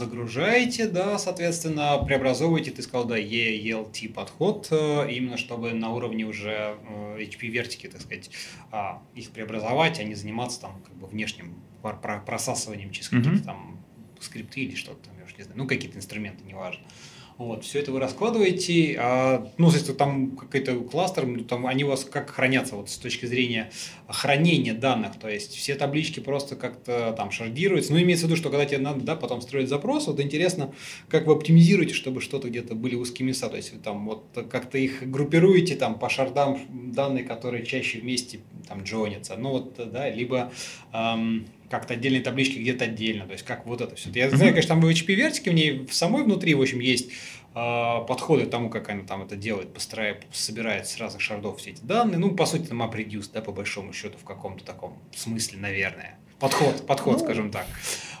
загружаете, да, соответственно, преобразовываете, ты сказал, да, ELT подход, э, именно чтобы на уровне уже э, HP вертики, так сказать, э, их преобразовать, а не заниматься там как бы внешним просасыванием через какие-то mm-hmm. там скрипты или что-то там, я уж не знаю, ну, какие-то инструменты, неважно. Вот, все это вы раскладываете, а, ну, если там какой-то кластер, ну, там они у вас как хранятся вот с точки зрения хранения данных, то есть все таблички просто как-то там шардируются, ну, имеется в виду, что когда тебе надо, да, потом строить запрос, вот интересно, как вы оптимизируете, чтобы что-то где-то были узкие места, то есть вы там вот как-то их группируете там по шардам данные, которые чаще вместе там джонятся, ну, вот, да, либо эм, как-то отдельные таблички где-то отдельно, то есть как вот это все. Я mm-hmm. знаю, конечно, там в HP вертике в ней в самой внутри, в общем, есть э, подходы к тому, как она там это делает, постарает, собирает с разных шардов все эти данные. Ну, по сути, там MapReduce, да, по большому счету, в каком-то таком смысле, наверное. Подход, подход, ну, скажем так.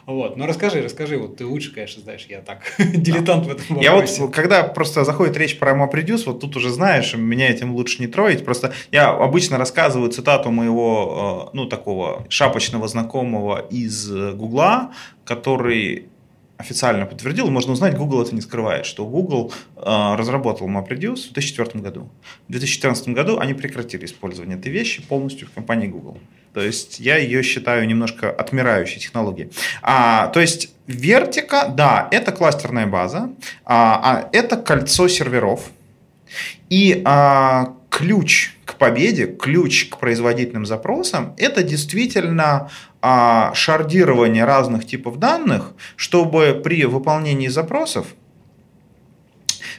Вот. Ну расскажи, расскажи, вот ты лучше, конечно, знаешь, я так дилетант в этом вопросе. Я вот, когда просто заходит речь про MapReduce, вот тут уже знаешь, меня этим лучше не троить, просто я обычно рассказываю цитату моего, э, ну, такого шапочного знакомого из Гугла, который официально подтвердил, можно узнать, Google это не скрывает, что Google э, разработал MapReduce в 2004 году. В 2014 году они прекратили использование этой вещи полностью в компании Google. То есть я ее считаю немножко отмирающей технологией. А, то есть вертика, да, это кластерная база, а, а это кольцо серверов. И а, ключ к победе, ключ к производительным запросам, это действительно а, шардирование разных типов данных, чтобы при выполнении запросов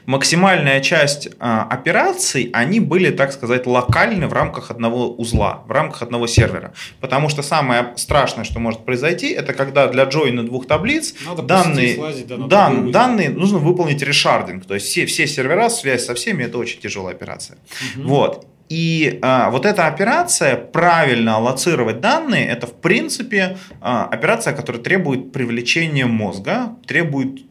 максимальная часть а, операций, они были, так сказать, локальны в рамках одного узла, в рамках одного сервера. Потому что самое страшное, что может произойти, это когда для джойна двух таблиц Надо данные, слазить, да, дан, данные нужно выполнить решардинг. То есть все, все сервера, связь со всеми, это очень тяжелая операция. Угу. Вот. И а, вот эта операция, правильно аллоцировать данные, это в принципе а, операция, которая требует привлечения мозга, требует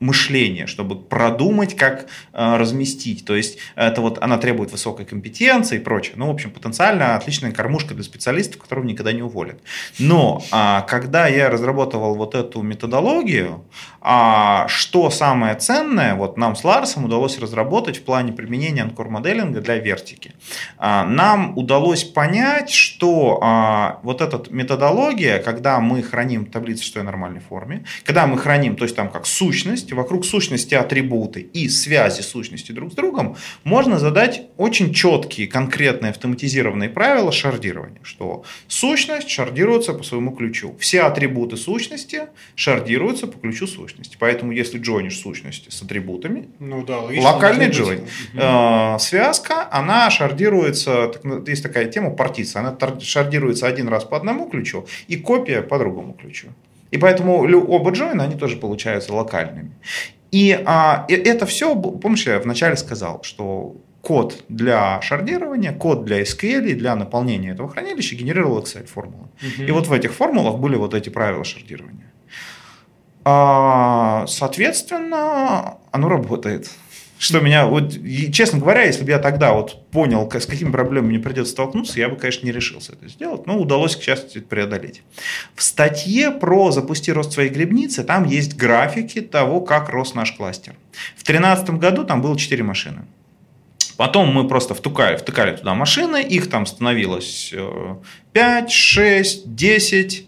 мышление, чтобы продумать, как э, разместить. То есть это вот она требует высокой компетенции и прочее. Ну, в общем, потенциально отличная кормушка для специалистов, которого никогда не уволят. Но а, когда я разработал вот эту методологию, а, что самое ценное, вот нам с Ларсом удалось разработать в плане применения анкор-моделинга для вертики. А, нам удалось понять, что а, вот эта методология, когда мы храним таблицу, что в нормальной форме, когда мы храним, то есть там как сущность, вокруг сущности атрибуты и связи сущности друг с другом, можно задать очень четкие, конкретные, автоматизированные правила шардирования, что сущность шардируется по своему ключу. Все атрибуты сущности шардируются по ключу сущности. Поэтому если джойнишь сущности с атрибутами, ну, да, локальный джойн, э, связка, она шардируется, есть такая тема партиция, она шардируется один раз по одному ключу и копия по другому ключу. И поэтому оба джойна, они тоже получаются локальными. И а, это все, помнишь, я вначале сказал, что код для шардирования, код для SQL и для наполнения этого хранилища генерировал Excel формулы. Угу. И вот в этих формулах были вот эти правила шардирования. А, соответственно, оно работает. Что меня, вот, честно говоря, если бы я тогда вот понял, с какими проблемами мне придется столкнуться, я бы, конечно, не решился это сделать, но удалось, к счастью, это преодолеть. В статье про «Запусти рост своей грибницы» там есть графики того, как рос наш кластер. В 2013 году там было 4 машины. Потом мы просто втыкали, втыкали туда машины, их там становилось 5, 6, 10, а,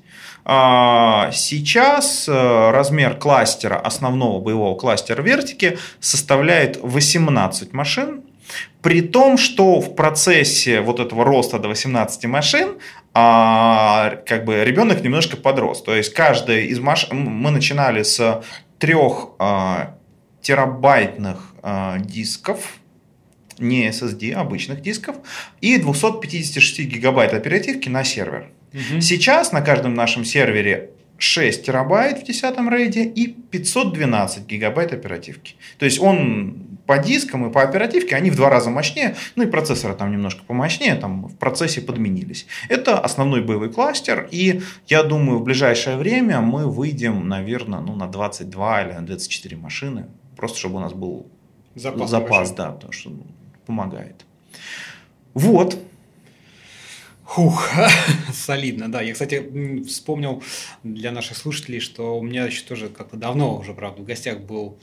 сейчас э, размер кластера, основного боевого кластера вертики составляет 18 машин, при том, что в процессе вот этого роста до 18 машин а, как бы ребенок немножко подрос. То есть каждая из машин, мы начинали с трех а, терабайтных дисков, не SSD, обычных дисков, и 256 гигабайт оперативки на сервер. Угу. Сейчас на каждом нашем сервере 6 терабайт в 10 рейде и 512 гигабайт оперативки. То есть он по дискам и по оперативке, они в два раза мощнее, ну и процессоры там немножко помощнее, там в процессе подменились. Это основной боевой кластер, и я думаю, в ближайшее время мы выйдем, наверное, ну, на 22 или на 24 машины, просто чтобы у нас был запас, запас да, потому что помогает. Вот, Хух, солидно, да. Я, кстати, вспомнил для наших слушателей, что у меня еще тоже как-то давно уже, правда, в гостях был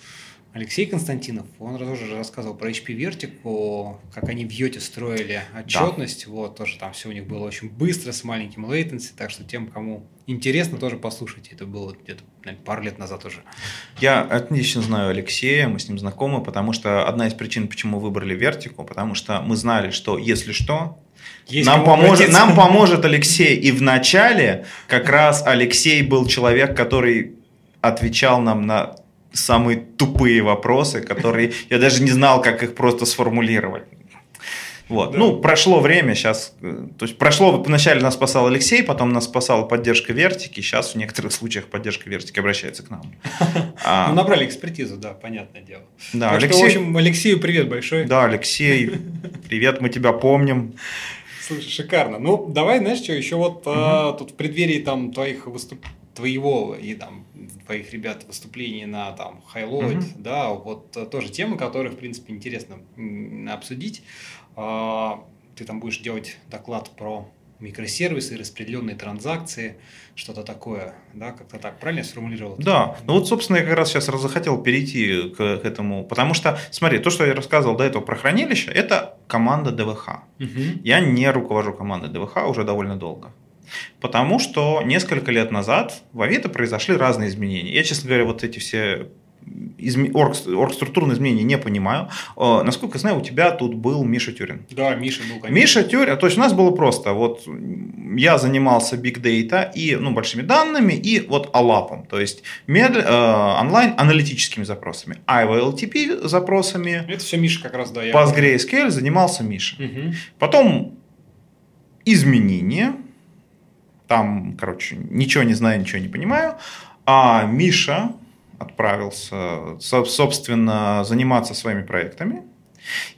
Алексей Константинов, он тоже рассказывал про HP Vertical, как они в Йоте строили отчетность, да. вот, тоже там все у них было очень быстро, с маленьким latency, так что тем, кому интересно, тоже послушайте, это было где-то наверное, пару лет назад уже. Я отлично знаю Алексея, мы с ним знакомы, потому что одна из причин, почему выбрали Vertical, потому что мы знали, что если что, есть нам, поможет, нам поможет Алексей. И в начале как раз Алексей был человек, который отвечал нам на самые тупые вопросы, которые я даже не знал, как их просто сформулировать. Вот. Да. Ну, прошло время, сейчас, э, то есть прошло, вначале нас спасал Алексей, потом нас спасала поддержка Вертики, сейчас в некоторых случаях поддержка Вертики обращается к нам. Ну, набрали экспертизу, да, понятное дело. Да, Алексей... в общем, Алексею привет большой. Да, Алексей, привет, мы тебя помним. Слушай, шикарно. Ну, давай, знаешь, что еще вот угу. а, тут в преддверии там твоих выступ... твоего и там твоих ребят выступлений на там Highlight, угу. да, вот а, тоже темы, которые, в принципе, интересно обсудить. А, ты там будешь делать доклад про микросервисы, распределенные транзакции, что-то такое, да, как-то так, правильно я сформулировал? Да, ну вот, собственно, я как раз сейчас захотел перейти к, к этому, потому что, смотри, то, что я рассказывал до этого про хранилище, это команда ДВХ. Угу. Я не руковожу командой ДВХ уже довольно долго. Потому что несколько лет назад в Авито произошли разные изменения. Я, честно говоря, вот эти все изме... орг... оргструктурные изменения не понимаю. Э, насколько я знаю, у тебя тут был Миша Тюрин. Да, Миша был, конечно. Миша Тюрин, то есть у нас было просто, вот я занимался big data и, ну, большими данными и вот алапом, то есть мед... э, онлайн аналитическими запросами. IVLTP запросами. Это все Миша как раз, да. Я PostgreSQL занимался Миша. Угу. Потом изменения, там, короче, ничего не знаю, ничего не понимаю. А Миша отправился, собственно, заниматься своими проектами.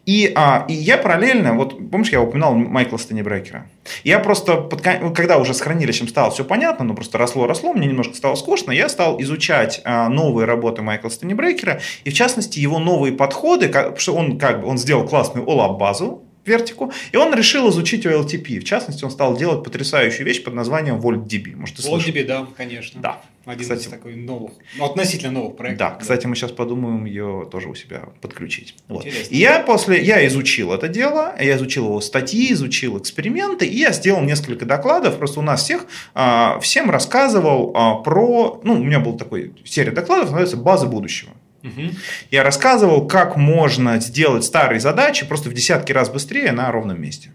И, а, и я параллельно, вот помнишь, я упоминал Майкла Стенебрекера? Я просто, под, когда уже с хранилищем стало все понятно, но просто росло-росло, мне немножко стало скучно, я стал изучать а, новые работы Майкла Стенебрекера, и в частности его новые подходы, как, что он как бы, он сделал классную OLAP-базу, вертику, и он решил изучить OLTP. В частности, он стал делать потрясающую вещь под названием VoltDB. Может, ты VoltDB, да, конечно. Да. Один кстати, из такой новых, ну, относительно новых проектов. Да, кстати, мы сейчас подумаем ее тоже у себя подключить. Вот. И я после, я изучил это дело, я изучил его статьи, изучил эксперименты, и я сделал несколько докладов, просто у нас всех, а, всем рассказывал а, про, ну, у меня был такой серия докладов, называется «База будущего». Я рассказывал, как можно сделать старые задачи просто в десятки раз быстрее на ровном месте.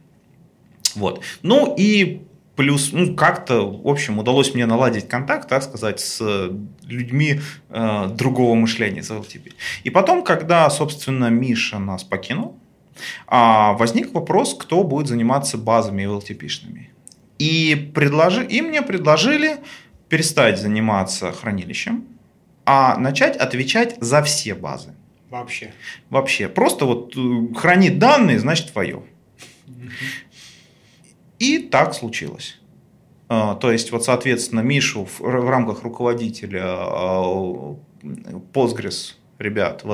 Вот. Ну и плюс, ну, как-то, в общем, удалось мне наладить контакт, так сказать, с людьми э, другого мышления с LTP. И потом, когда, собственно, Миша нас покинул, э, возник вопрос, кто будет заниматься базами LTP-шными. И, предложи, и мне предложили перестать заниматься хранилищем, а начать отвечать за все базы. Вообще. Вообще. Просто вот э, хранит данные, значит, твое. И так случилось. А, то есть, вот, соответственно, Мишу в, рамках руководителя а, Postgres ребят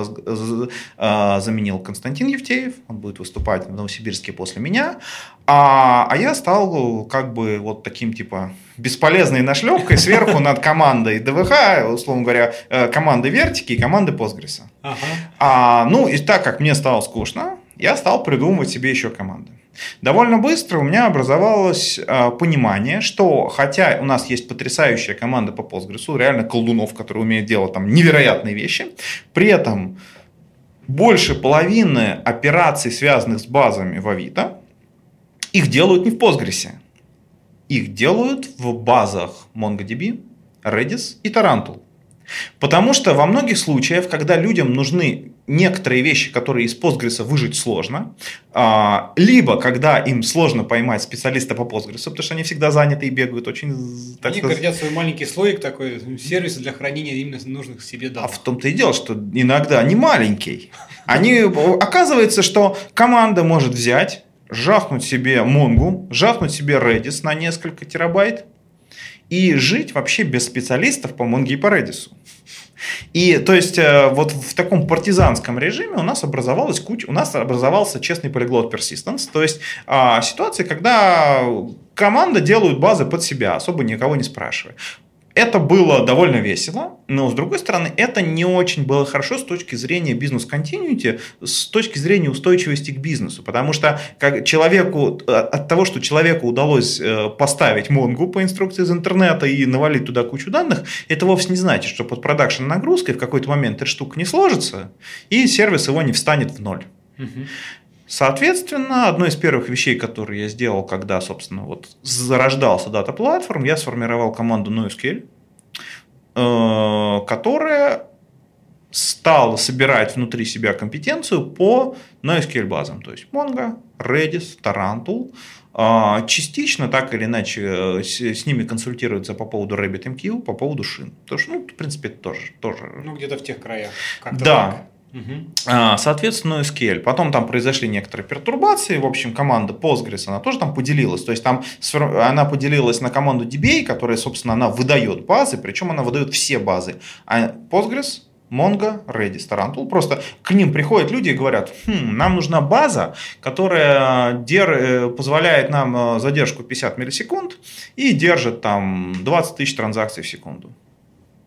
а, заменил Константин Евтеев, он будет выступать в Новосибирске после меня, а, а я стал как бы вот таким типа бесполезной нашлепкой сверху над командой ДВХ, условно говоря, э, команды Вертики и команды Postgres. Ага. А, ну и так как мне стало скучно, я стал придумывать себе еще команды. Довольно быстро у меня образовалось э, понимание, что хотя у нас есть потрясающая команда по Postgres, реально колдунов, которые умеют делать там невероятные вещи, при этом больше половины операций, связанных с базами в Авито, их делают не в Postgres. Их делают в базах MongoDB, Redis и Tarantul. Потому что во многих случаях, когда людям нужны некоторые вещи, которые из Postgres выжить сложно, а, либо когда им сложно поймать специалиста по Postgres, потому что они всегда заняты и бегают очень... Так они сказать... гордят свой маленький слоик такой, сервис для хранения именно нужных себе данных. А в том-то и дело, что иногда не маленький. Они, оказывается, что команда может взять, жахнуть себе Монгу, жахнуть себе Redis на несколько терабайт и жить вообще без специалистов по Монге и по Redis. И то есть э, вот в таком партизанском режиме у нас образовалась куча, у нас образовался честный полиглот persistence, то есть а, ситуация, когда команда делают базы под себя, особо никого не спрашивая. Это было довольно весело, но с другой стороны, это не очень было хорошо с точки зрения бизнес-континьюти, с точки зрения устойчивости к бизнесу, потому что как человеку, э, от того, что человеку удалось э, поставить Монгу по инструкции из интернета и навалить туда кучу данных, это вовсе не значит, что под продакшн нагрузкой в какой-то момент эта штука не сложится, и сервис его не встанет в ноль. Соответственно, одной из первых вещей, которые я сделал, когда, собственно, вот зарождался дата платформ, я сформировал команду NoSQL, э, которая стала собирать внутри себя компетенцию по NoSQL базам, то есть Mongo, Redis, Tarantul, э, частично так или иначе э, с, с ними консультируются по поводу RabbitMQ, по поводу шин. Потому что, ну, в принципе, это тоже. тоже... Ну, где-то в тех краях. Да. Так. Угу. Соответственно, SQL. Потом там произошли некоторые пертурбации. В общем, команда Postgres, она тоже там поделилась. То есть там она поделилась на команду DBA, которая, собственно, она выдает базы, причем она выдает все базы. А Postgres Mongo, Redis, Tarantul. Просто к ним приходят люди и говорят, хм, нам нужна база, которая дер... Э, позволяет нам э, задержку 50 миллисекунд и держит там 20 тысяч транзакций в секунду.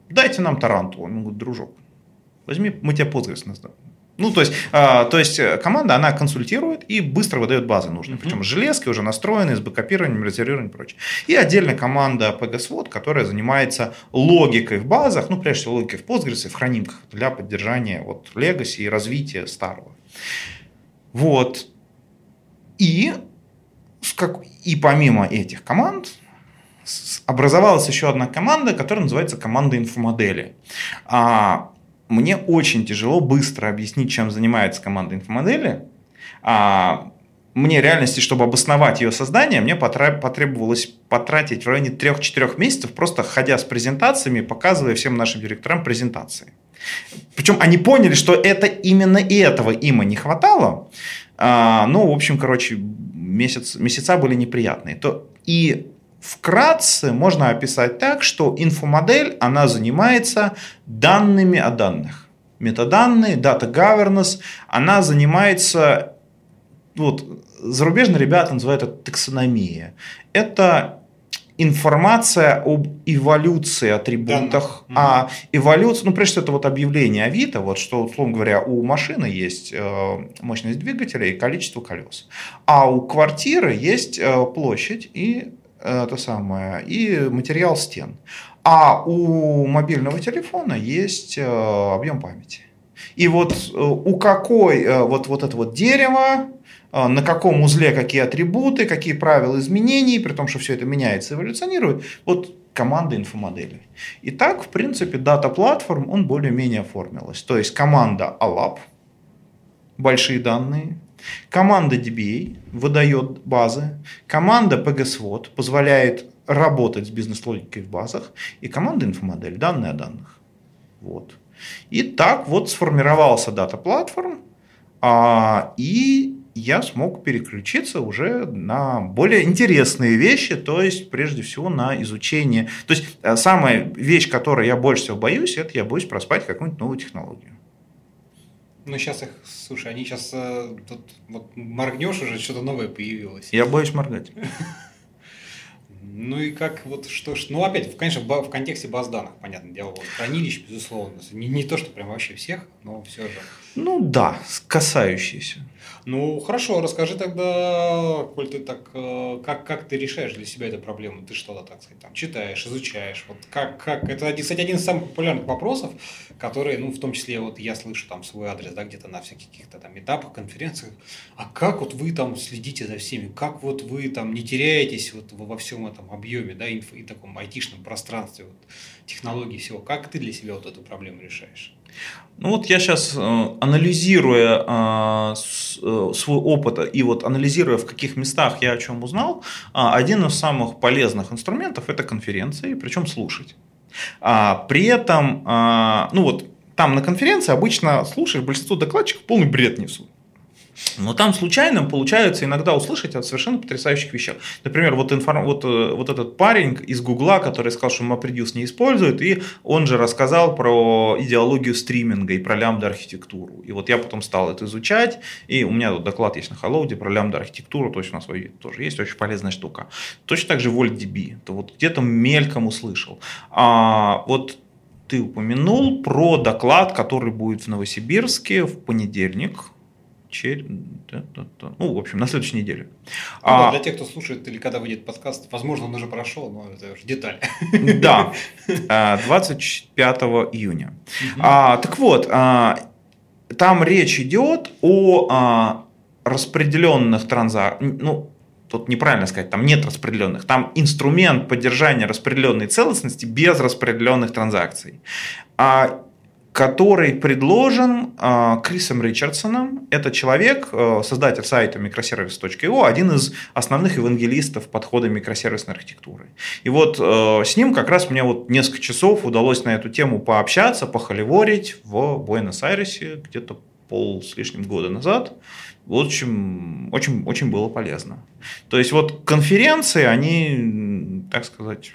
Дайте нам Tarantul. Он говорит, дружок, Возьми, мы тебе Postgres назовем. Ну, то есть, а, то есть э, команда, она консультирует и быстро выдает базы нужные. Причем железки уже настроены с бэкопированием, резервированием и прочее. И отдельная команда PGSWOT, которая занимается логикой в базах, ну, прежде всего, логикой в Postgres и в хранимках для поддержания вот, legacy и развития старого. Вот. И, как, и помимо этих команд, образовалась еще одна команда, которая называется команда инфомодели. А, мне очень тяжело быстро объяснить, чем занимается команда инфомодели. А, мне реальности, чтобы обосновать ее создание, мне потребовалось потратить в районе 3-4 месяцев, просто ходя с презентациями, показывая всем нашим директорам презентации. Причем они поняли, что это именно этого им и не хватало. А, ну, в общем, короче, месяц, месяца были неприятные. То, и вкратце можно описать так, что инфомодель, она занимается данными о данных. Метаданные, data governance, она занимается, вот, зарубежные ребята называют это таксономия. Это информация об эволюции атрибутах, да. а эволюция, ну, прежде всего, это вот объявление Авито, вот что, условно говоря, у машины есть э, мощность двигателя и количество колес, а у квартиры есть э, площадь и это самое, и материал стен, а у мобильного телефона есть объем памяти. И вот у какой вот, вот это вот дерево, на каком узле какие атрибуты, какие правила изменений, при том, что все это меняется, эволюционирует. Вот команда инфомодели. И так, в принципе, дата платформ, он более-менее оформилась. То есть команда ALAP, большие данные, команда DBA выдает базы, команда PGSWOT позволяет работать с бизнес-логикой в базах, и команда инфомодель, данные о данных. Вот. И так вот сформировался дата платформ, а, и я смог переключиться уже на более интересные вещи, то есть прежде всего на изучение. То есть э, самая вещь, которой я больше всего боюсь, это я боюсь проспать какую-нибудь новую технологию. Ну, сейчас их, слушай, они сейчас э, тут вот моргнешь уже, что-то новое появилось. Я боюсь моргать. Ну и как вот что ж, ну опять, конечно, в контексте баз данных, понятное дело, вот, хранилищ, безусловно, не, не то, что прям вообще всех, но все же. Ну да, касающиеся. Ну, хорошо, расскажи тогда, коль ты так, э, как, как ты решаешь для себя эту проблему? Ты что-то, так сказать, там, читаешь, изучаешь? Вот как, как, это, кстати, один из самых популярных вопросов, которые, ну, в том числе, вот я слышу там свой адрес, да, где-то на всяких каких-то там этапах, конференциях. А как вот вы там следите за всеми? Как вот вы там не теряетесь вот во всем этом объеме, да, инфо, и таком айтишном пространстве, вот, технологий всего? Как ты для себя вот эту проблему решаешь? Ну вот я сейчас, э, анализируя э, свой опыт и вот анализируя, в каких местах я о чем узнал, а, один из самых полезных инструментов – это конференции, причем слушать. А, при этом, а, ну вот, там на конференции обычно слушаешь, большинство докладчиков полный бред несут. Но там случайно получается иногда услышать о совершенно потрясающих вещах. Например, вот, информ... вот, э, вот этот парень из Гугла, который сказал, что MapReduce не использует, и он же рассказал про идеологию стриминга и про лямбда-архитектуру. И вот я потом стал это изучать, и у меня тут доклад есть на Холоуде про лямбда-архитектуру, то есть у нас тоже есть очень полезная штука. Точно так же VoltDB, то вот где-то мельком услышал. А вот ты упомянул про доклад, который будет в Новосибирске в понедельник, через... Ну, в общем, на следующей неделе. Ну, а... для тех, кто слушает или когда выйдет подкаст, возможно, он уже прошел, но это уже деталь. Да, 25 а, июня. А, так вот, а, там речь идет о а, распределенных транзакциях, ну, тут неправильно сказать, там нет распределенных, там инструмент поддержания распределенной целостности без распределенных транзакций. А который предложен э, Крисом Ричардсоном. Это человек, э, создатель сайта microservice.io, один из основных евангелистов подхода микросервисной архитектуры. И вот э, с ним как раз мне вот несколько часов удалось на эту тему пообщаться, похоливорить в Буэнос-Айресе где-то пол с лишним года назад. В общем, очень, очень было полезно. То есть вот конференции, они, так сказать,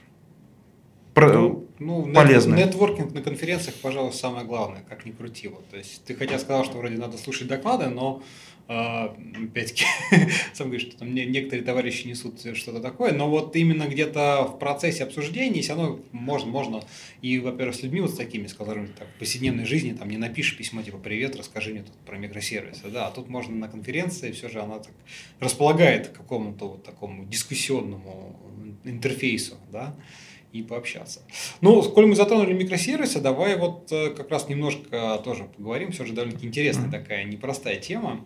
ну, ну, полезны. Нетворкинг на конференциях, пожалуй, самое главное, как ни крути. Вот. То есть ты хотя сказал, что вроде надо слушать доклады, но Uh, опять-таки, сам говоришь, что там некоторые товарищи несут что-то такое, но вот именно где-то в процессе обсуждения все равно можно, можно и, во-первых, с людьми вот с такими, с которыми так, в повседневной жизни там не напишешь письмо типа «Привет, расскажи мне тут про микросервисы», да, а тут можно на конференции, все же она так располагает к какому-то вот такому дискуссионному интерфейсу, да, и пообщаться. Ну, сколь мы затронули микросервисы, давай вот э, как раз немножко тоже поговорим. Все же довольно интересная такая непростая тема.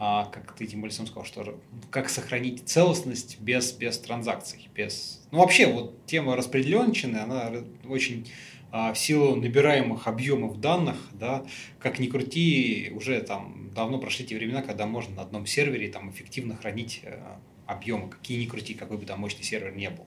А, как ты тем более сам сказал, что как сохранить целостность без, без транзакций, без... Ну, вообще, вот тема распределенщины, она очень а, в силу набираемых объемов данных, да, как ни крути, уже там давно прошли те времена, когда можно на одном сервере там эффективно хранить объемы, какие ни крути, какой бы там мощный сервер не был.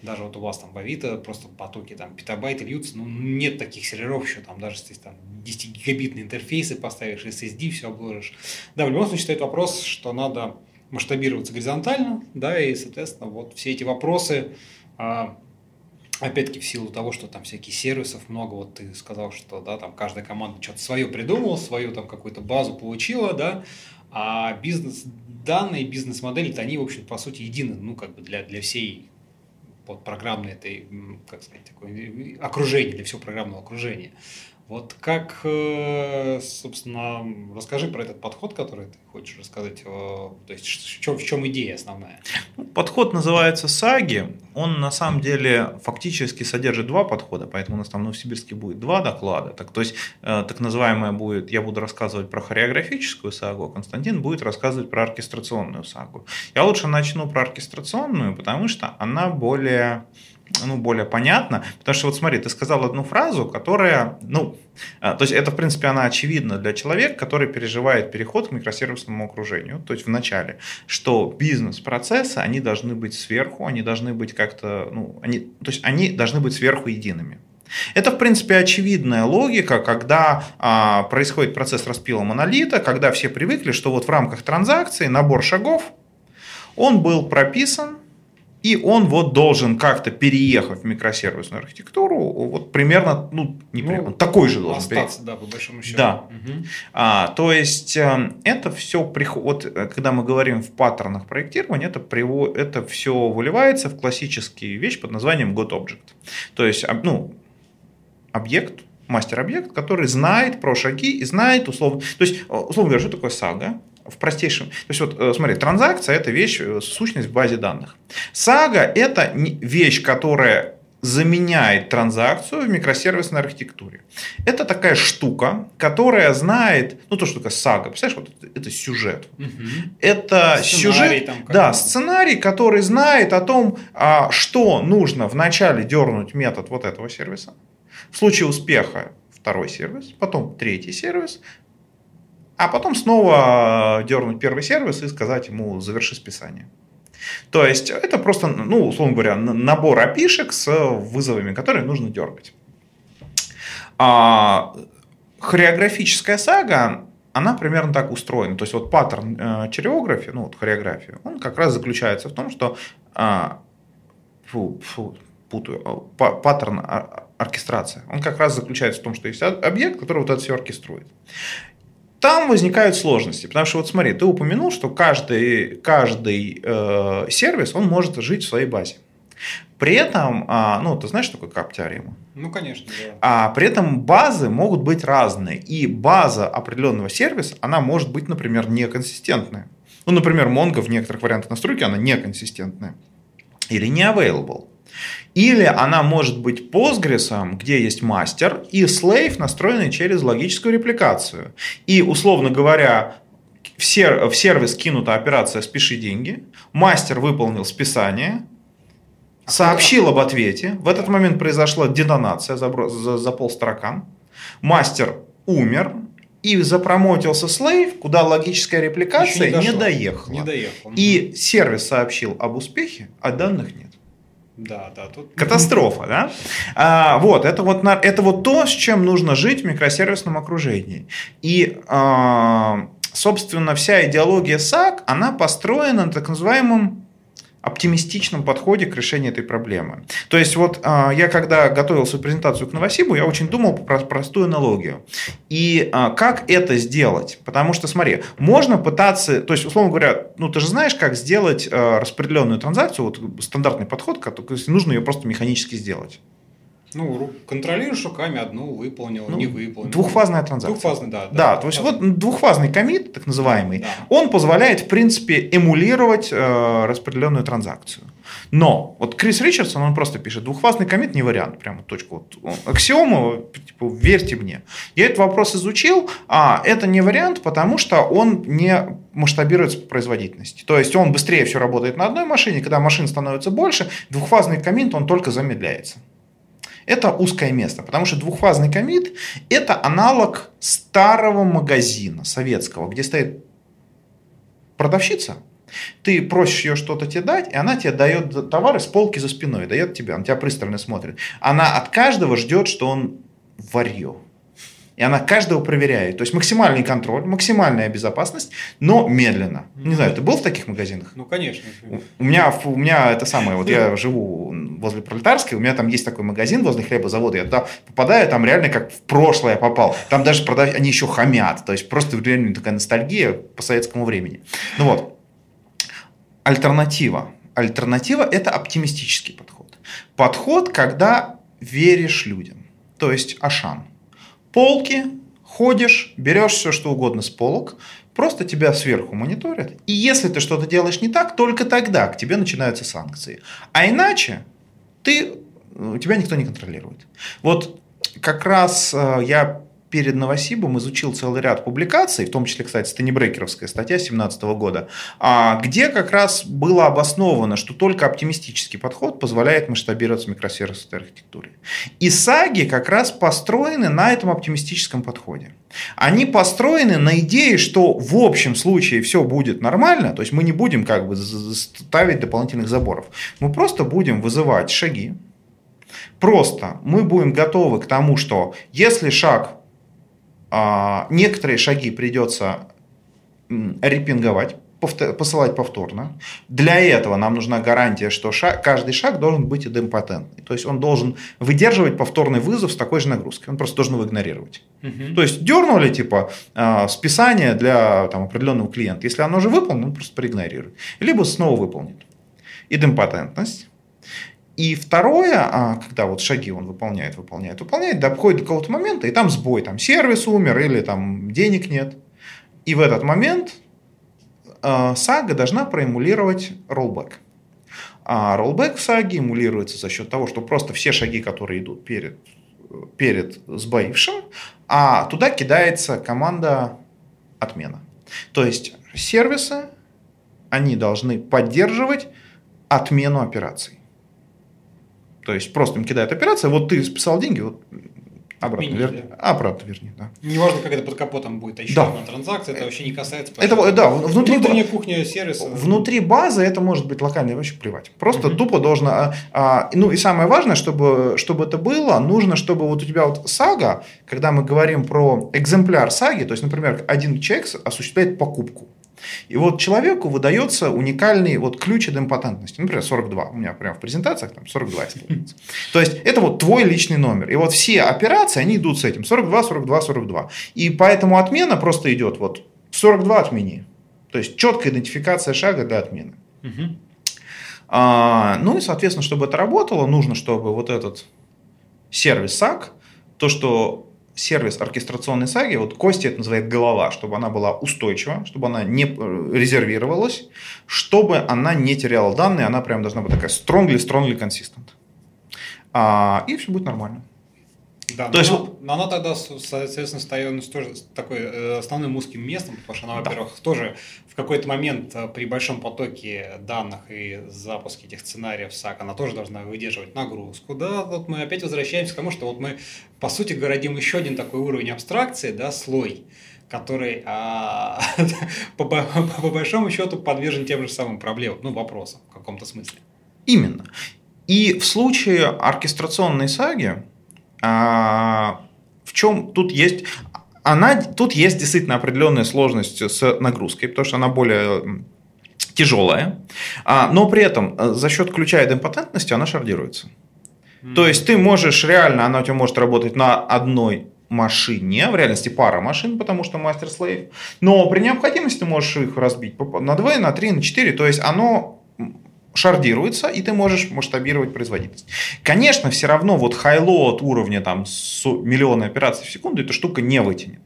Даже вот у вас там в Авито просто потоки там петабайты льются, ну нет таких серверов еще, там даже если там 10 гигабитные интерфейсы поставишь, SSD, все обложишь. Да, в любом случае стоит вопрос, что надо масштабироваться горизонтально, да, и, соответственно, вот все эти вопросы, а, опять-таки в силу того, что там всякие сервисов много, вот ты сказал, что, да, там каждая команда что-то свое придумала, свою там какую-то базу получила, да, а бизнес данные, бизнес-модели, они, в общем, по сути, едины, ну, как бы для, для всей под программной этой, как сказать, такое окружение, для всего программного окружения. Вот как, э, собственно, расскажи про этот подход, который ты хочешь рассказать. То есть в чем, в чем идея основная? Ну, подход называется САГИ. Он на самом деле фактически содержит два подхода, поэтому у нас там в Новосибирске будет два доклада. Так, то есть э, так называемая будет, я буду рассказывать про хореографическую сагу, а Константин будет рассказывать про оркестрационную сагу. Я лучше начну про оркестрационную, потому что она более ну, более понятно. Потому что вот смотри, ты сказал одну фразу, которая, ну, а, то есть это, в принципе, она очевидна для человека, который переживает переход к микросервисному окружению, то есть в начале, что бизнес-процессы, они должны быть сверху, они должны быть как-то, ну, они, то есть они должны быть сверху едиными. Это, в принципе, очевидная логика, когда а, происходит процесс распила монолита, когда все привыкли, что вот в рамках транзакции набор шагов, он был прописан, и он вот должен как-то переехать в микросервисную архитектуру, вот примерно, ну, не примерно, ну, такой же должен остаться, да, по большому счету. Да. Угу. А, то есть э, это все, приход... вот э, когда мы говорим в паттернах проектирования, это, привод... это все выливается в классический вещь под названием GotObject. То есть, ну, объект, мастер-объект, который знает про шаги и знает условно, то есть, э, условно говоря, что такое сага, в простейшем. То есть вот э, смотри, транзакция это вещь, э, сущность в базе данных. Сага это вещь, которая заменяет транзакцию в микросервисной архитектуре. Это такая штука, которая знает, ну то, что такое сага, представляешь, вот это, сюжет. Угу. Это сценарий сюжет, там, да, сценарий, который знает о том, а, что нужно вначале дернуть метод вот этого сервиса. В случае успеха второй сервис, потом третий сервис, а потом снова дернуть первый сервис и сказать ему «заверши списание». То есть это просто, ну, условно говоря, набор опишек с вызовами, которые нужно дергать. А, хореографическая сага, она примерно так устроена. То есть вот паттерн э, череографии, ну вот хореографии, он как раз заключается в том, что а, фу, фу, путаю, а, паттерн оркестрация, он как раз заключается в том, что есть объект, который вот это все оркеструет. Там возникают сложности, потому что вот смотри, ты упомянул, что каждый, каждый э, сервис, он может жить в своей базе. При этом, а, ну, ты знаешь, что такое кап-теорема? Ну, конечно, да. А при этом базы могут быть разные. И база определенного сервиса, она может быть, например, неконсистентная. Ну, например, Mongo в некоторых вариантах настройки, она неконсистентная. Или не available. Или она может быть Postgres, где есть мастер, и slave, настроенный через логическую репликацию. И, условно говоря, в, сер- в сервис кинута операция «спиши деньги», мастер выполнил списание, сообщил об ответе, в этот момент произошла детонация за, за, за полстрока, мастер умер, и запромотился слейв, куда логическая репликация не, не доехала. Не доехал. И сервис сообщил об успехе, а данных нет. Да, да, тут... Катастрофа, да? А, вот, это вот, это вот то, с чем нужно жить в микросервисном окружении. И, а, собственно, вся идеология САК, она построена на так называемом оптимистичном подходе к решению этой проблемы. То есть вот а, я когда готовил свою презентацию к Новосибу, я очень думал про простую аналогию. И а, как это сделать? Потому что, смотри, можно пытаться, то есть, условно говоря, ну ты же знаешь, как сделать а, распределенную транзакцию, вот стандартный подход, который, нужно ее просто механически сделать. Ну, контролируешь руками одну, выполнил, ну, не выполнил. Двухфазная транзакция. Двухфазный, да. Да, да то есть вот двухфазный комит, так называемый, да. он позволяет, в принципе, эмулировать э, распределенную транзакцию. Но вот Крис Ричардсон, он просто пишет, двухфазный комит не вариант, прямо точку. Вот, аксиому, типа, верьте мне. Я этот вопрос изучил, а это не вариант, потому что он не масштабируется по производительности. То есть он быстрее все работает на одной машине, когда машин становится больше, двухфазный комит, он только замедляется это узкое место, потому что двухфазный комит – это аналог старого магазина советского, где стоит продавщица, Ты просишь ее что-то тебе дать, и она тебе дает товары с полки за спиной, дает тебе, она тебя пристально смотрит. Она от каждого ждет, что он варье. И она каждого проверяет. То есть максимальный контроль, максимальная безопасность, но медленно. Не знаю, ты был в таких магазинах? Ну, конечно. У меня, у меня это самое, вот я живу возле Пролетарской, у меня там есть такой магазин возле хлебозавода, я туда попадаю, там реально как в прошлое попал. Там даже продав... они еще хамят, то есть просто реально такая ностальгия по советскому времени. Ну вот, альтернатива. Альтернатива – это оптимистический подход. Подход, когда веришь людям. То есть Ашан полки, ходишь, берешь все, что угодно с полок, просто тебя сверху мониторят. И если ты что-то делаешь не так, только тогда к тебе начинаются санкции. А иначе ты, тебя никто не контролирует. Вот как раз э, я перед Новосибом изучил целый ряд публикаций, в том числе, кстати, стенебрекеровская статья 2017 года, а, где как раз было обосновано, что только оптимистический подход позволяет масштабироваться микросервисной архитектуре. И саги как раз построены на этом оптимистическом подходе. Они построены на идее, что в общем случае все будет нормально, то есть мы не будем как бы ставить дополнительных заборов. Мы просто будем вызывать шаги, Просто мы будем готовы к тому, что если шаг а, некоторые шаги придется репинговать, посылать повторно. Для этого нам нужна гарантия, что шаг, каждый шаг должен быть идемпотентный. То есть он должен выдерживать повторный вызов с такой же нагрузкой. Он просто должен его игнорировать. Угу. То есть дернули типа а, списание для там, определенного клиента. Если оно уже выполнено, он просто проигнорирует. Либо снова выполнит. Идемпотентность и второе, а, когда вот шаги он выполняет, выполняет, выполняет, доходит до какого-то момента, и там сбой, там сервис умер или там денег нет. И в этот момент э, сага должна проэмулировать роллбэк. А роллбэк в саге эмулируется за счет того, что просто все шаги, которые идут перед, перед сбоившим, а туда кидается команда отмена. То есть сервисы, они должны поддерживать отмену операций. То есть просто им кидает операция, вот ты списал деньги, вот обратно, Отменить, вер... обратно верни. Да. Неважно, как это под капотом будет, а еще да. одна транзакция, это вообще не касается. Это, да, внутри, внутренняя кухня сервиса. Внутри базы это может быть локально, вообще плевать. Просто угу. тупо должно... А, а, ну и самое важное, чтобы, чтобы это было, нужно, чтобы вот у тебя вот сага, когда мы говорим про экземпляр саги, то есть, например, один человек осуществляет покупку. И вот человеку выдается уникальный вот ключ от импотентности. Например, 42. У меня прямо в презентациях там 42 используется. То есть это вот твой личный номер. И вот все операции, они идут с этим. 42, 42, 42. И поэтому отмена просто идет вот 42 отмени. То есть четкая идентификация шага для отмены. А, ну и, соответственно, чтобы это работало, нужно, чтобы вот этот сервис SAC, то, что сервис оркестрационной саги, вот Костя это называет голова, чтобы она была устойчива, чтобы она не э, резервировалась, чтобы она не теряла данные, она прям должна быть такая strongly, strongly consistent. А, и все будет нормально. Да, То но, есть, она, но она тогда, соответственно, становится тоже такой э, основным узким местом, потому что она, во-первых, тоже в какой-то момент э, при большом потоке данных и запуске этих сценариев САК, она тоже должна выдерживать нагрузку. Да, вот мы опять возвращаемся к тому, что вот мы, по сути, городим еще один такой уровень абстракции, да, слой, который а, по, по, по большому счету подвержен тем же самым проблемам, ну, вопросам в каком-то смысле. Именно. И в случае оркестрационной саги, а, в чем тут есть она, тут есть действительно определенная сложность с нагрузкой, потому что она более тяжелая, а, но при этом э, за счет ключа идемпотентности она шардируется. Mm-hmm. То есть ты можешь реально, она у тебя может работать на одной машине, в реальности пара машин, потому что мастер-слейв, но при необходимости ты можешь их разбить на 2, на 3, на 4, то есть оно шардируется, и ты можешь масштабировать производительность. Конечно, все равно вот хайлоад уровня там миллиона операций в секунду эта штука не вытянет.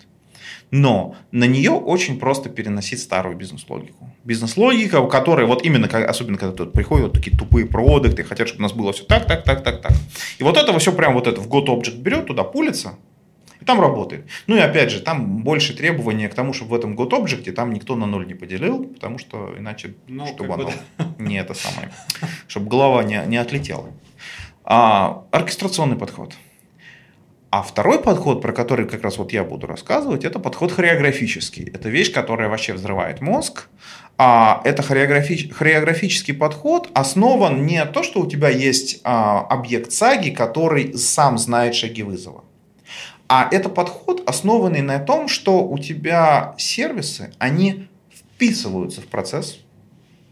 Но на нее очень просто переносить старую бизнес-логику. Бизнес-логика, у которой, вот именно, особенно когда тут приходят вот такие тупые продукты, хотят, чтобы у нас было все так, так, так, так, так. И вот это все прям вот это в God Object берет, туда пулится, и там работает. Ну и опять же, там больше требования к тому, чтобы в этом GoTobject там никто на ноль не поделил, потому что иначе, ну, чтобы оно да. не это самое, чтобы голова не, не отлетела. А, оркестрационный подход. А второй подход, про который как раз вот я буду рассказывать, это подход хореографический. Это вещь, которая вообще взрывает мозг. а, это хореографич, хореографический подход основан не то, что у тебя есть а, объект саги, который сам знает шаги вызова. А это подход, основанный на том, что у тебя сервисы, они вписываются в процесс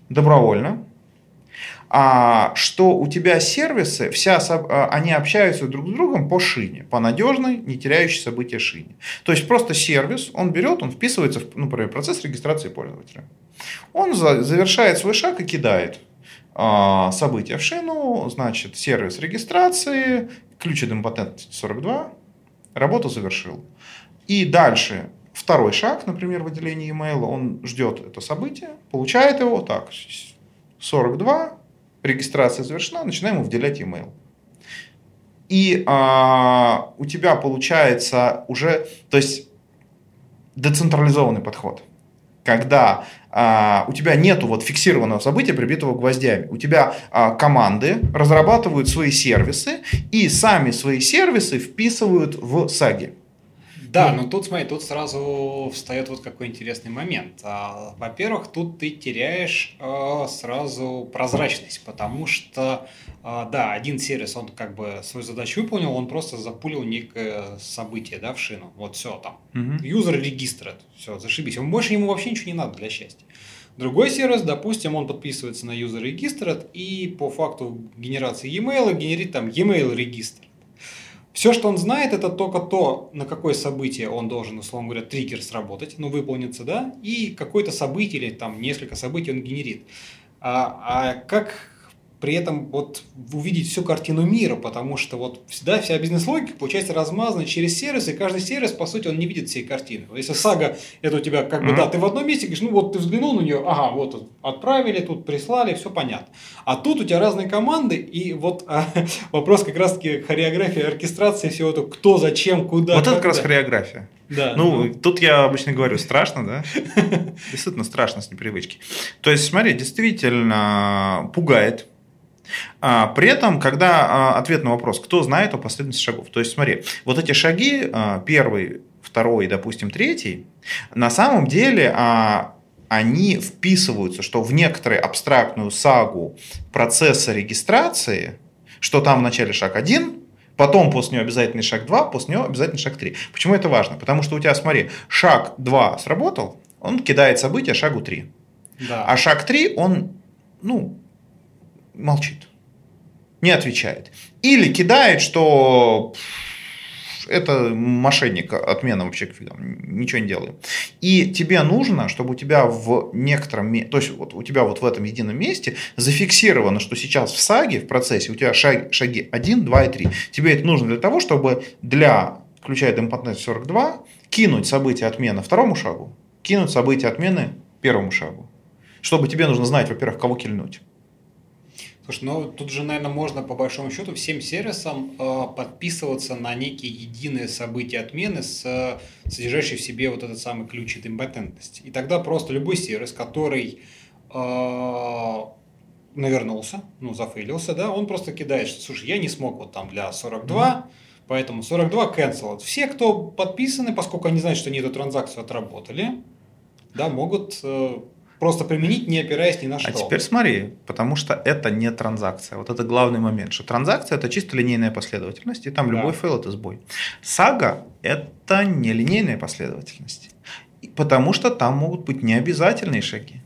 добровольно, а, что у тебя сервисы, вся, а, они общаются друг с другом по шине, по надежной, не теряющей события шине. То есть просто сервис, он берет, он вписывается в, ну, например, процесс регистрации пользователя. Он завершает свой шаг и кидает а, события в шину, значит, сервис регистрации, ключ идемпотентности 42, работу завершил. И дальше второй шаг, например, выделение e-mail, он ждет это событие, получает его, так, 42, регистрация завершена, начинаем ему выделять email. И а, у тебя получается уже, то есть децентрализованный подход, когда а, у тебя нету вот фиксированного события, прибитого гвоздями. У тебя а, команды разрабатывают свои сервисы и сами свои сервисы вписывают в саги. Да, но тут, смотри, тут сразу встает вот какой интересный момент. А, во-первых, тут ты теряешь а, сразу прозрачность, потому что, а, да, один сервис, он как бы свою задачу выполнил, он просто запулил некое событие, да, в шину. Вот все там. Угу. Юзер регистр, все, зашибись. Больше ему вообще ничего не надо для счастья. Другой сервис, допустим, он подписывается на user register и по факту генерации e-mail генерит там e-mail регистр. Все, что он знает, это только то, на какое событие он должен, условно говоря, триггер сработать, ну, выполниться, да, и какое-то событие или там несколько событий он генерит. А, а как при этом вот увидеть всю картину мира, потому что вот всегда вся бизнес-логика получается размазана через сервис, и каждый сервис, по сути, он не видит всей картины. Если сага, это у тебя как бы, mm-hmm. да, ты в одном месте говоришь, ну вот ты взглянул на нее, ага, вот отправили, тут прислали, все понятно. А тут у тебя разные команды, и вот а, вопрос как раз-таки хореографии, оркестрации всего этого, кто, зачем, куда. Вот это как раз хореография. Да. Ну, ну, тут я обычно говорю, страшно, да? Действительно страшно с непривычки. То есть, смотри, действительно пугает, а, при этом, когда а, ответ на вопрос, кто знает о последовательности шагов, то есть смотри, вот эти шаги, а, первый, второй, допустим, третий, на самом деле они вписываются, что в некоторую абстрактную сагу процесса регистрации, что там в начале шаг 1, потом после него обязательный шаг 2, после него обязательный шаг 3. Почему это важно? Потому что у тебя, смотри, шаг 2 сработал, он кидает события шагу 3. Да. А шаг 3, он, ну, молчит, не отвечает. Или кидает, что это мошенник, отмена вообще ничего не делаем. И тебе нужно, чтобы у тебя в некотором, то есть вот у тебя вот в этом едином месте зафиксировано, что сейчас в саге, в процессе у тебя шаг, шаги 1, 2 и 3. Тебе это нужно для того, чтобы для, включая Демпотнет 42, кинуть событие отмены второму шагу, кинуть событие отмены первому шагу. Чтобы тебе нужно знать, во-первых, кого кильнуть. Слушай, ну тут же, наверное, можно по большому счету всем сервисам э, подписываться на некие единые события отмены, с, э, содержащие в себе вот этот самый ключ от идемпотентности. И тогда просто любой сервис, который э, навернулся, ну, зафейлился, да, он просто кидает, что, слушай, я не смог вот там для 42, mm-hmm. поэтому 42 cancel. Все, кто подписаны, поскольку они знают, что они эту транзакцию отработали, да, могут э, просто применить, не опираясь ни на а что. А теперь смотри, потому что это не транзакция. Вот это главный момент, что транзакция это чисто линейная последовательность, и там да. любой fail это сбой. Сага это не линейная последовательность, потому что там могут быть необязательные шаги.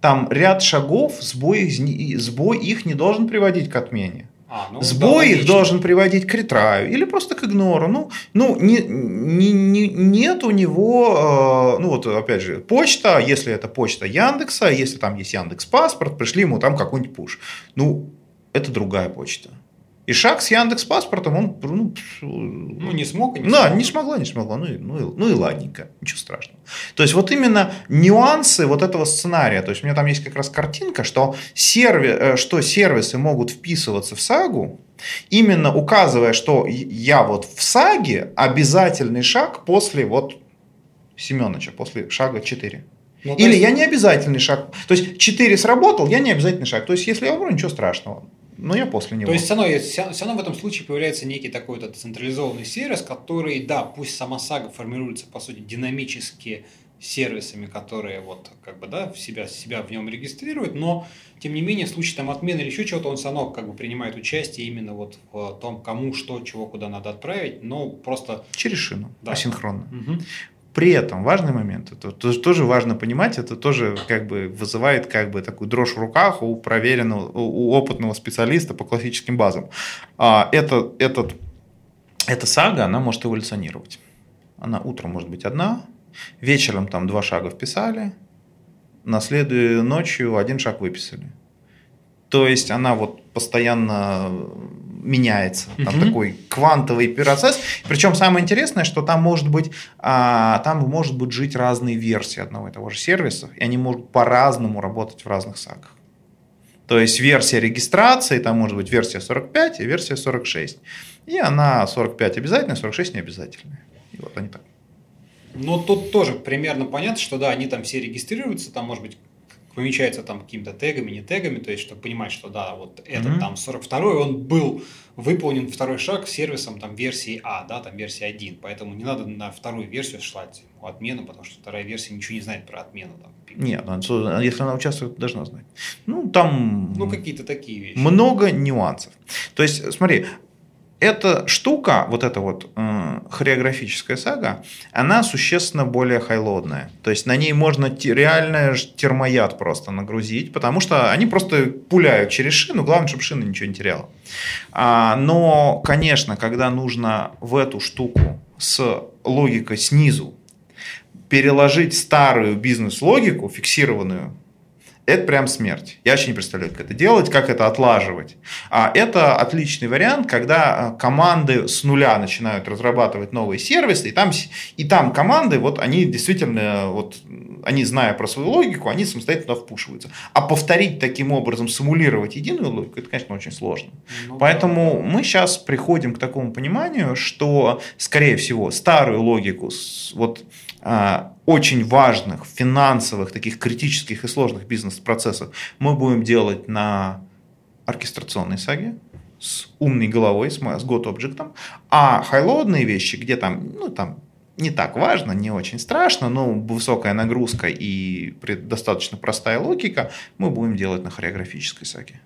Там ряд шагов, сбой, сбой их не должен приводить к отмене. А, ну, Сбой да, их должен приводить к ретраю или просто к игнору. Ну, ну не, не, не, нет у него, э, ну вот опять же, почта, если это почта Яндекса, если там есть Яндекс паспорт, пришли ему там какой-нибудь пуш. Ну, это другая почта. И шаг с Яндекс паспортом, он ну, ну не смог, не да, смог. не смогла, не смогла, ну, ну, и, ну и ладненько, ничего страшного. То есть вот именно нюансы вот этого сценария, то есть у меня там есть как раз картинка, что, серви, э, что сервисы могут вписываться в сагу, именно указывая, что я вот в саге обязательный шаг после вот Семеновича, после шага 4. Ну, Или есть... я не обязательный шаг. То есть 4 сработал, я не обязательный шаг. То есть если я умру, ничего страшного но я после него. То есть все равно, все равно в этом случае появляется некий такой вот централизованный сервис, который, да, пусть сама сага формируется, по сути, динамически сервисами, которые вот как бы да в себя себя в нем регистрируют, но тем не менее в случае там отмены или еще чего-то он все равно как бы принимает участие именно вот в том, кому что, чего, куда надо отправить, но просто через шину, Да. асинхронно. Мгм. При этом важный момент, это тоже, важно понимать, это тоже как бы вызывает как бы такую дрожь в руках у проверенного, у опытного специалиста по классическим базам. А, это, этот, эта сага, она может эволюционировать. Она утром может быть одна, вечером там два шага вписали, на следующую ночью один шаг выписали. То есть она вот постоянно меняется. Там Мгм. такой квантовый процесс. Причем самое интересное, что там может быть, а, там может быть жить разные версии одного и того же сервиса, и они могут по-разному работать в разных сагах. То есть версия регистрации, там может быть версия 45 и версия 46. И она 45 обязательная, 46 не обязательная. И вот они так. Но тут тоже примерно понятно, что да, они там все регистрируются, там, может быть, помечаются там какими-то тегами, не тегами, то есть, чтобы понимать, что да, вот этот Мгм. там 42-й, он был выполнен второй шаг сервисом там версии А, да, там версия 1, поэтому не надо на вторую версию шлать отмену, потому что вторая версия ничего не знает про отмену. Там. Нет, ну, если она участвует, должна знать. Ну, там Ну, какие-то такие вещи. много нюансов. То есть, смотри, эта штука, вот эта вот э, хореографическая сага, она существенно более хайлодная. То есть на ней можно те- реально термояд просто нагрузить, потому что они просто пуляют через шину, главное, чтобы шина ничего не теряла. А, но, конечно, когда нужно в эту штуку с логикой снизу переложить старую бизнес-логику, фиксированную, это прям смерть. Я вообще не представляю, как это делать, как это отлаживать. А это отличный вариант, когда а, команды с нуля начинают разрабатывать новые сервисы, и там, и там команды, вот они действительно, вот, они зная про свою логику, они самостоятельно впушиваются. А повторить таким образом, симулировать единую логику, это, конечно, очень сложно. Ну, Поэтому мы сейчас приходим к такому пониманию, что, скорее всего, старую логику вот, а, очень важных финансовых, таких критических и сложных бизнес-процессов мы будем делать на оркестрационной саге с умной головой, с, с год-объектом, а хайлодные вещи, где там, ну, там не так важно, не очень страшно, но высокая нагрузка и достаточно простая логика, мы будем делать на хореографической саге.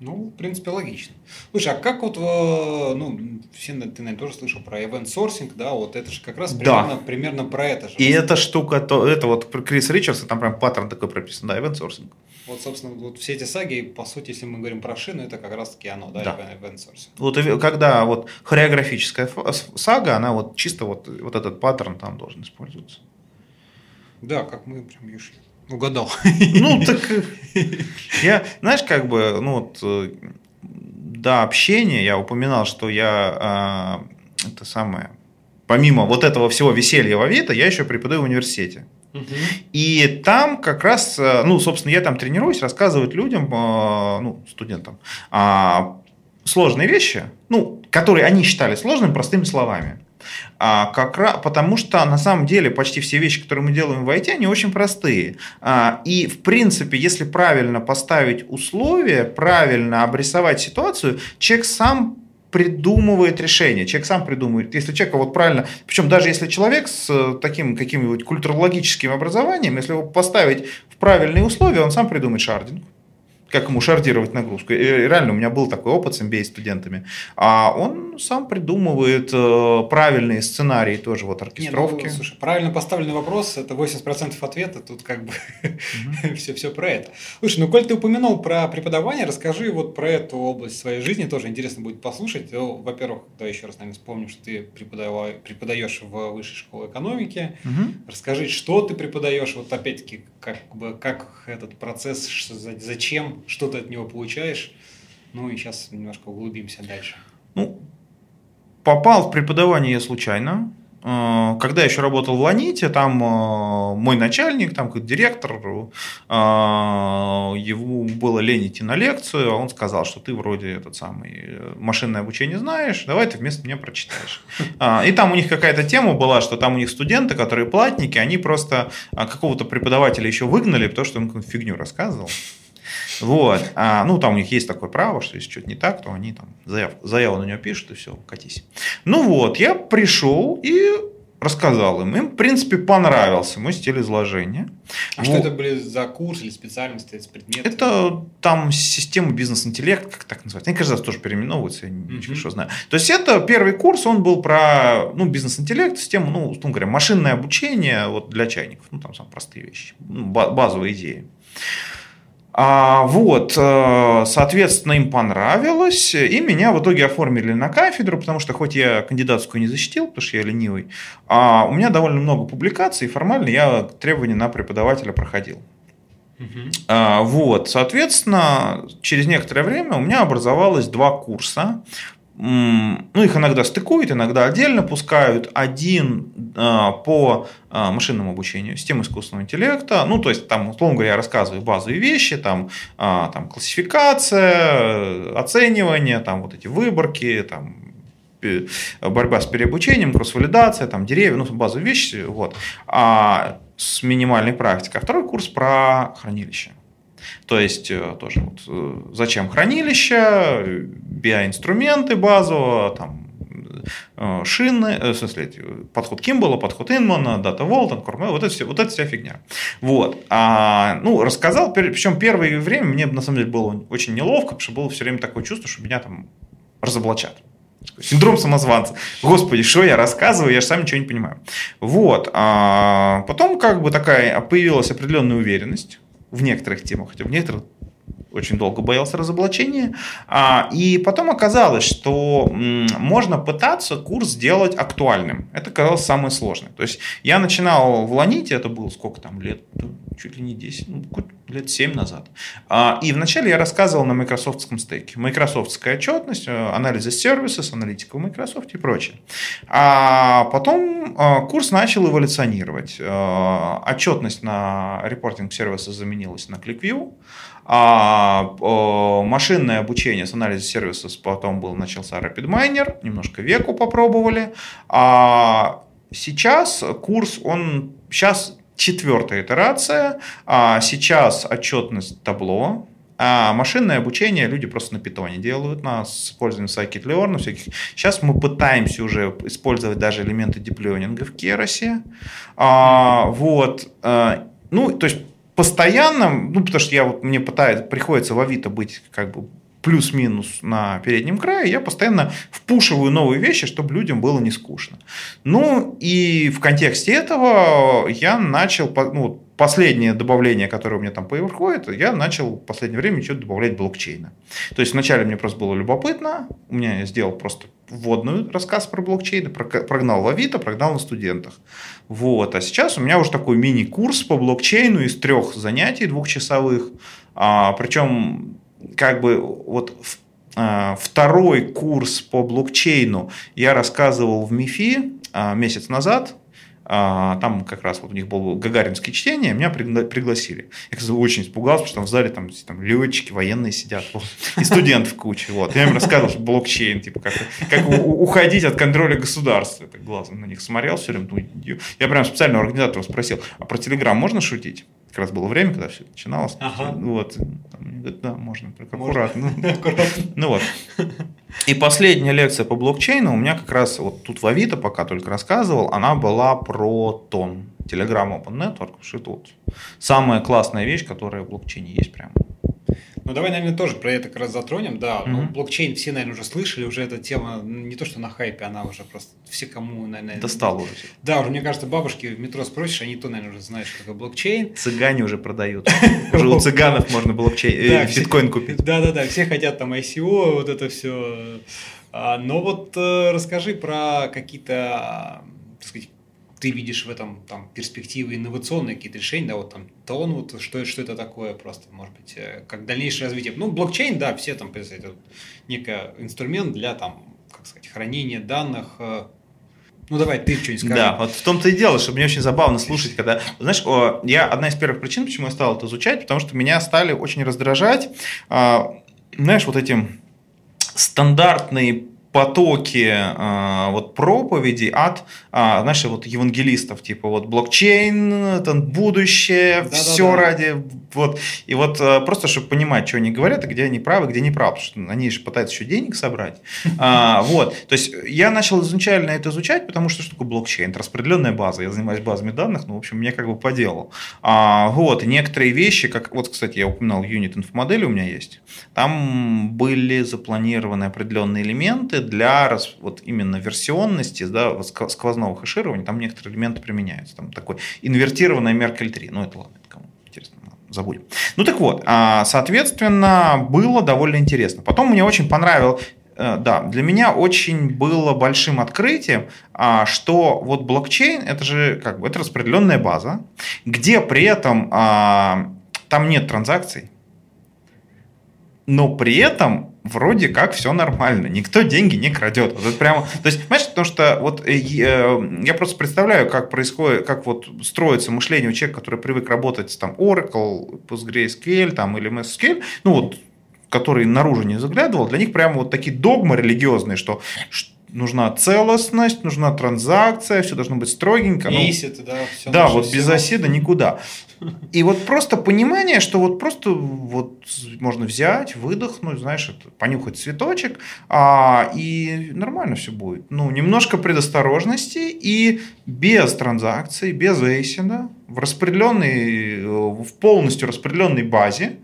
Ну, в принципе, логично. Слушай, а как вот, э, ну, все, ты, наверное, тоже слышал про event sourcing, да, вот это же как раз Да. примерно, примерно про это же. И эта штука, то, это вот Крис Ричардс, там прям паттерн такой прописан, да, event sourcing. Вот, собственно, вот все эти саги, по сути, если мы говорим про шину, это как раз-таки оно, да, Да. event sourcing. Вот и когда вот хореографическая сага, она вот чисто вот, вот этот паттерн там должен использоваться. Да, как мы прям Юш, угадал. Ну, так э, я, знаешь, как бы, ну вот, э, до общения я упоминал, что я а, это самое, помимо вот этого всего веселья в Авито, я еще преподаю в университете. И там как раз, э, ну, собственно, я там тренируюсь рассказывать людям, э, ну, студентам, а, сложные вещи, ну, которые они считали сложными, простыми словами. А, как раз, потому что на самом деле почти все вещи, которые мы делаем в IT, они очень простые. А, и в принципе, если правильно поставить условия, правильно обрисовать ситуацию, человек сам придумывает решение, человек сам придумывает. Если человека вот правильно, причем даже если человек с э, таким каким-нибудь культурологическим образованием, если его поставить в правильные условия, он сам придумает шардинг как ему шардировать нагрузку. И реально, у меня был такой опыт с MBA студентами. А он сам придумывает э, правильные сценарии тоже вот Не, оркестровки. ну, слушай, правильно поставленный вопрос, это 80% ответа, тут как бы все, все про это. Слушай, ну, коль ты упомянул про преподавание, расскажи вот про эту область своей жизни, тоже интересно будет послушать. Ну, Во-первых, да, еще раз, наверное, вспомним, что ты преподава- преподаешь в высшей школе экономики. Расскажи, что ты преподаешь, вот опять-таки, как, бы, как этот процесс, зачем, что ты от него получаешь. Ну и сейчас немножко углубимся дальше. Ну, попал в преподавание я случайно. Э, Когда я еще работал в Ланите, там э, мой начальник, там как директор, э, ему было лень идти на лекцию, а он сказал, что ты вроде этот самый э, машинное обучение знаешь, давай ты вместо меня прочитаешь. А, И там у них какая-то тема была, что там у них студенты, которые платники, они просто а, какого-то преподавателя еще выгнали, потому что он фигню рассказывал. Вот. А, ну, там у них есть такое право, что если что-то не так, то они там заяв, заяву на него пишут, и все, катись. Ну вот, я пришел и рассказал им. Им, в принципе, понравился мой стиль изложения. А вот. что это были за курс или специальность, это предмет? Это там система бизнес-интеллект, как так называется. Они каждый раз тоже переименовываются, я не mm-hmm. что знаю. То есть, это первый курс, он был про ну, бизнес-интеллект, систему, ну, условно говоря, машинное обучение вот, для чайников. Ну, там самые простые вещи, ну, базовые идеи. А, вот, э, соответственно, им понравилось, и меня в итоге оформили на кафедру, потому что хоть я кандидатскую не защитил, потому что я ленивый, а у меня довольно много публикаций, и формально я требования на преподавателя проходил. Угу. А, вот, соответственно, через некоторое время у меня образовалось два курса ну, их иногда стыкуют, иногда отдельно пускают. Один э, по э, машинному обучению, систем искусственного интеллекта. Ну, то есть, там, условно говоря, я рассказываю базовые вещи, там, э, там классификация, оценивание, там, вот эти выборки, там, борьба с переобучением, кросс-валидация, там, деревья, ну, базовые вещи, вот. А с минимальной практикой. А второй курс про хранилище. То есть э, тоже вот, э, зачем хранилище, биоинструменты базово, там, э, шины, в смысле, подход Кимбала, подход Инмана, Data Vault, Anchor, вот это, все, вот это вся фигня. Вот. А, ну, рассказал, причем первое время мне на самом деле было очень неловко, потому что было все время такое чувство, что меня там разоблачат. Синдром самозванца. Господи, что я рассказываю, я же сам ничего не понимаю. Вот. А потом как бы такая появилась определенная уверенность в некоторых темах, хотя в некоторых очень долго боялся разоблачения. А, и потом оказалось, что можно пытаться курс сделать актуальным. Это казалось самое сложное. То есть я начинал в Ланите, это было сколько там лет, чуть ли не 10, ну, лет 7 назад. А, и вначале я рассказывал на майкрософтском стеке. Майкрософтская отчетность, э, анализы сервисов, аналитика в Microsoft и прочее. А потом э, курс начал эволюционировать. Э, отчетность на репортинг сервиса заменилась на ClickView. А машинное обучение с анализом сервисов потом был, начался RapidMiner, немножко веку попробовали. А сейчас курс, он сейчас четвертая итерация, а сейчас отчетность табло, а машинное обучение люди просто на питоне делают, на использованием scikit-learn, на всяких. Сейчас мы пытаемся уже использовать даже элементы диплёнинга в Керосе. А, вот. А, ну, то есть постоянно, ну, потому что я вот, мне пытаюсь, приходится в Авито быть как бы плюс-минус на переднем крае, я постоянно впушиваю новые вещи, чтобы людям было не скучно. Ну и в контексте этого я начал, ну, последнее добавление, которое у меня там происходит, я начал в последнее время что-то добавлять блокчейна. То есть вначале мне просто было любопытно, у меня я сделал просто вводную рассказ про блокчейн, прогнал в Авито, прогнал на студентах. Вот. А сейчас у меня уже такой мини-курс по блокчейну из трех занятий двухчасовых. А, причем как бы вот а, второй курс по блокчейну я рассказывал в МИФИ а, месяц назад, там как раз вот у них было гагаринское чтение, меня пригласили. Я, кстати, очень испугался, потому что там в зале там, там летчики, военные сидят, вот, и студентов куча. Вот. Я им рассказывал, что блокчейн, типа, как, как уходить от контроля государства. Я глазом на них смотрел все время. Я прям специально у организаторов спросил, а про Телеграм можно шутить? Как раз было время, когда все начиналось. Ага. Вот. Говорит, да, можно, только аккуратно. Ну вот. И последняя лекция по блокчейну у меня как раз вот тут в Авито пока только рассказывал, она была про тон. Telegram Open Network, что это вот самая классная вещь, которая в блокчейне есть прямо. Ну, давай, наверное, тоже про это как раз затронем. Да, mm-hmm. ну, блокчейн все, наверное, уже слышали, уже эта тема не то, что на хайпе, она уже просто все, кому, наверное... Достала уже. Да, уже, мне кажется, бабушки в метро спросишь, они то, наверное, уже знают, что такое блокчейн. Цыгане уже продают. Уже у цыганов можно блокчейн, э, биткоин купить. Да-да-да, все хотят там ICO, вот это все. А, но вот э, расскажи про какие-то, так сказать, ты видишь в этом там перспективы инновационные какие-то решения, да, вот там тон, вот что, что это такое просто, может быть, э, как дальнейшее развитие. Ну, блокчейн, да, все там, это некий инструмент для там, как сказать, хранения данных, э. ну, давай ты что-нибудь скажи. Да, вот в том-то и дело, что мне очень забавно слушать, когда... Знаешь, я одна из первых причин, почему я стал это изучать, потому что меня стали очень раздражать, а, знаешь, вот этим стандартные потоки э, вот проповедей от, э, знаешь, вот евангелистов, типа вот блокчейн, там, будущее, да, все да, да. ради, вот, и вот э, просто, чтобы понимать, что они говорят, и где они правы, где не правы, потому что они же пытаются еще денег собрать, а, вот, то есть я начал изначально это изучать, потому что что такое блокчейн, это распределенная база, я занимаюсь базами данных, ну, в общем, мне как бы по делу, а, вот, и некоторые вещи, как, вот, кстати, я упоминал юнит инфомодели у меня есть, там были запланированы определенные элементы для вот именно версионности, да, сквозного хеширования, там некоторые элементы применяются. Там такой инвертированная Меркель 3. Ну, это ладно, это кому интересно, забудем. Ну, так вот, а, соответственно, было довольно интересно. Потом мне очень понравилось, э, да, для меня очень было большим открытием, а, что вот блокчейн это же как бы это распределенная база, где при этом а, там нет транзакций, но при этом вроде как все нормально, никто деньги не крадет. Вот это прямо, то есть, понимаешь, потому что вот э, э, я просто представляю, как происходит, как вот строится мышление у человека, который привык работать там Oracle, PostgreSQL там, или MySQL, ну вот, который наружу не заглядывал, для них прямо вот такие догмы религиозные, что нужна целостность, нужна транзакция, все должно быть строгенько. Ну, Есть да. Все да, вот без оседа никуда. И вот просто понимание, что вот просто вот можно взять, выдохнуть, знаешь, понюхать цветочек, а, и нормально все будет. Ну, немножко предосторожности и без транзакций, без эйсида, в распределенной, в полностью распределенной базе,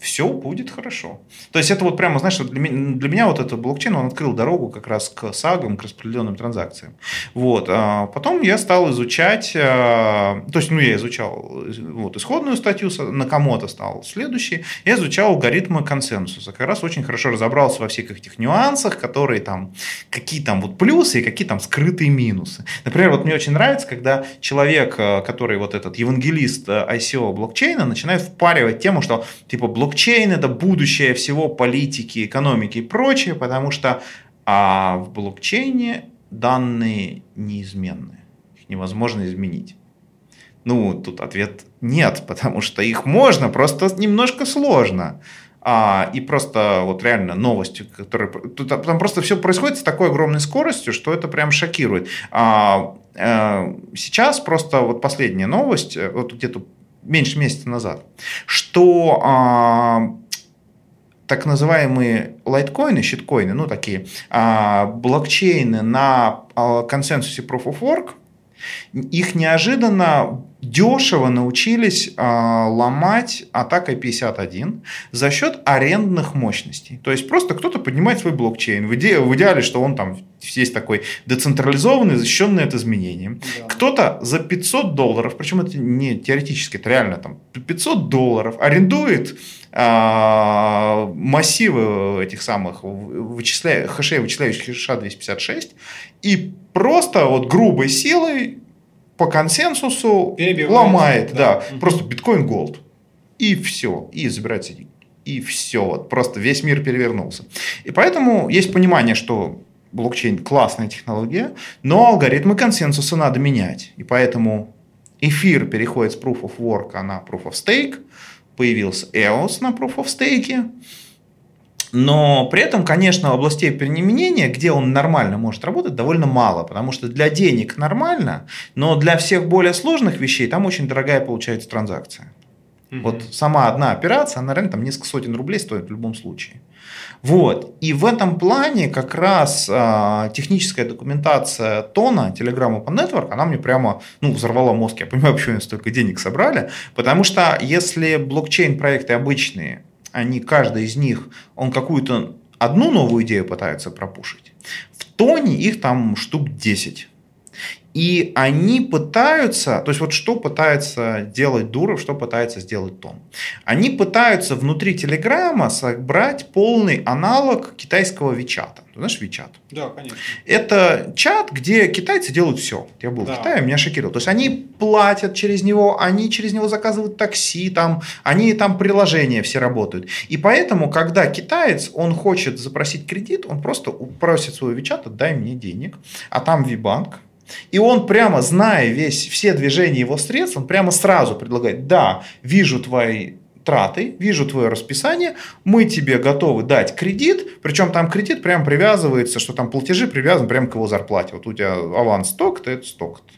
все будет хорошо. То есть это вот прямо, знаешь, для меня, для меня вот этот блокчейн, он открыл дорогу как раз к сагам, к распределенным транзакциям. Вот. А потом я стал изучать, а, то есть, ну, я изучал вот, исходную статью, на кому-то стал следующий, я изучал алгоритмы консенсуса. Как раз очень хорошо разобрался во всех этих нюансах, которые там, какие там вот плюсы и какие там скрытые минусы. Например, вот мне очень нравится, когда человек, а, который вот этот евангелист ICO блокчейна, начинает впаривать тему, что типа блокчейн блокчейн – это будущее всего политики, экономики и прочее, потому что а в блокчейне данные неизменны, их невозможно изменить. Ну, тут ответ нет, потому что их можно, просто немножко сложно. А, и просто вот реально новости, которые... Тут, там просто все происходит с такой огромной скоростью, что это прям шокирует. А, а, сейчас просто вот последняя новость, э, вот где-то меньше месяца назад, что а, так называемые лайткоины, щиткоины, ну такие а, блокчейны на а, консенсусе Proof of Work, их неожиданно дешево научились э, ломать атакой 51 за счет арендных мощностей. То есть просто кто-то поднимает свой блокчейн. В, иде, в идеале, что он там есть такой децентрализованный, защищенный от изменений. Да. Кто-то за 500 долларов, причем это не теоретически, это реально там 500 долларов арендует э, массивы этих самых вычисля... хэшей, вычисляющих хэша 256 и просто вот грубой силой по консенсусу ломает, да, да. просто биткоин голд. И все, и забирается деньги. И все, вот просто весь мир перевернулся. И поэтому есть понимание, что блокчейн классная технология, но алгоритмы консенсуса надо менять. И поэтому эфир переходит с Proof of Work на Proof of Stake, появился EOS на Proof of Stake, но при этом, конечно, областей применения, где он нормально может работать, довольно мало, потому что для денег нормально, но для всех более сложных вещей там очень дорогая получается транзакция. Угу. Вот сама одна операция, она реально там несколько сотен рублей стоит в любом случае. Вот. И в этом плане как раз а, техническая документация Тона, Telegram Open Network, она мне прямо ну, взорвала мозг. Я понимаю, почему они столько денег собрали. Потому что если блокчейн-проекты обычные, они, каждый из них, он какую-то одну новую идею пытается пропушить. В Тоне их там штук 10. И они пытаются, то есть вот что пытается делать Дуров, что пытается сделать Том. Они пытаются внутри Телеграма собрать полный аналог китайского Вичата. Ты знаешь Вичат? Да, конечно. Это чат, где китайцы делают все. Я был да. в Китае, меня шокировало. То есть они платят через него, они через него заказывают такси, там, они там приложения все работают. И поэтому, когда китаец, он хочет запросить кредит, он просто просит своего Вичата, дай мне денег, а там Вибанк, и он прямо, зная весь, все движения его средств, он прямо сразу предлагает, да, вижу твои траты, вижу твое расписание, мы тебе готовы дать кредит, причем там кредит прям привязывается, что там платежи привязаны прямо к его зарплате. Вот у тебя аванс сток-то, это сток-то.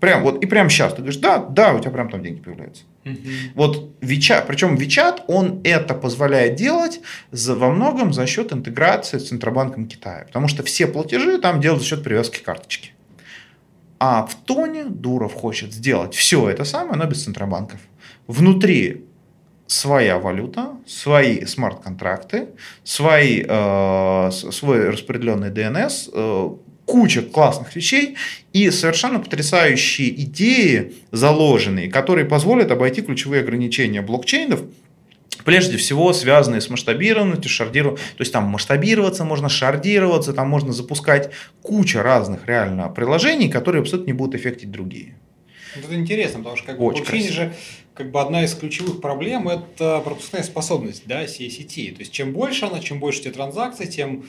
Прям вот, и прям сейчас ты говоришь, да, да, у тебя прям там деньги появляются. Угу. Вот Вичат, причем Вичат, он это позволяет делать за, во многом за счет интеграции с Центробанком Китая. Потому что все платежи там делают за счет привязки карточки. А в Тоне Дуров хочет сделать все это самое, но без Центробанков. Внутри своя валюта, свои смарт-контракты, свои, э, свой распределенный DNS, э, куча классных вещей и совершенно потрясающие идеи заложенные, которые позволят обойти ключевые ограничения блокчейнов, Прежде всего, связанные с масштабированностью, шардированием. То есть там масштабироваться можно, шардироваться, там можно запускать куча разных реально приложений, которые абсолютно не будут эффектить другие. Это интересно, потому что как бы, Очень блокчейн же как бы одна из ключевых проблем – это пропускная способность да, всей сети. То есть, чем больше она, чем больше эти транзакции, тем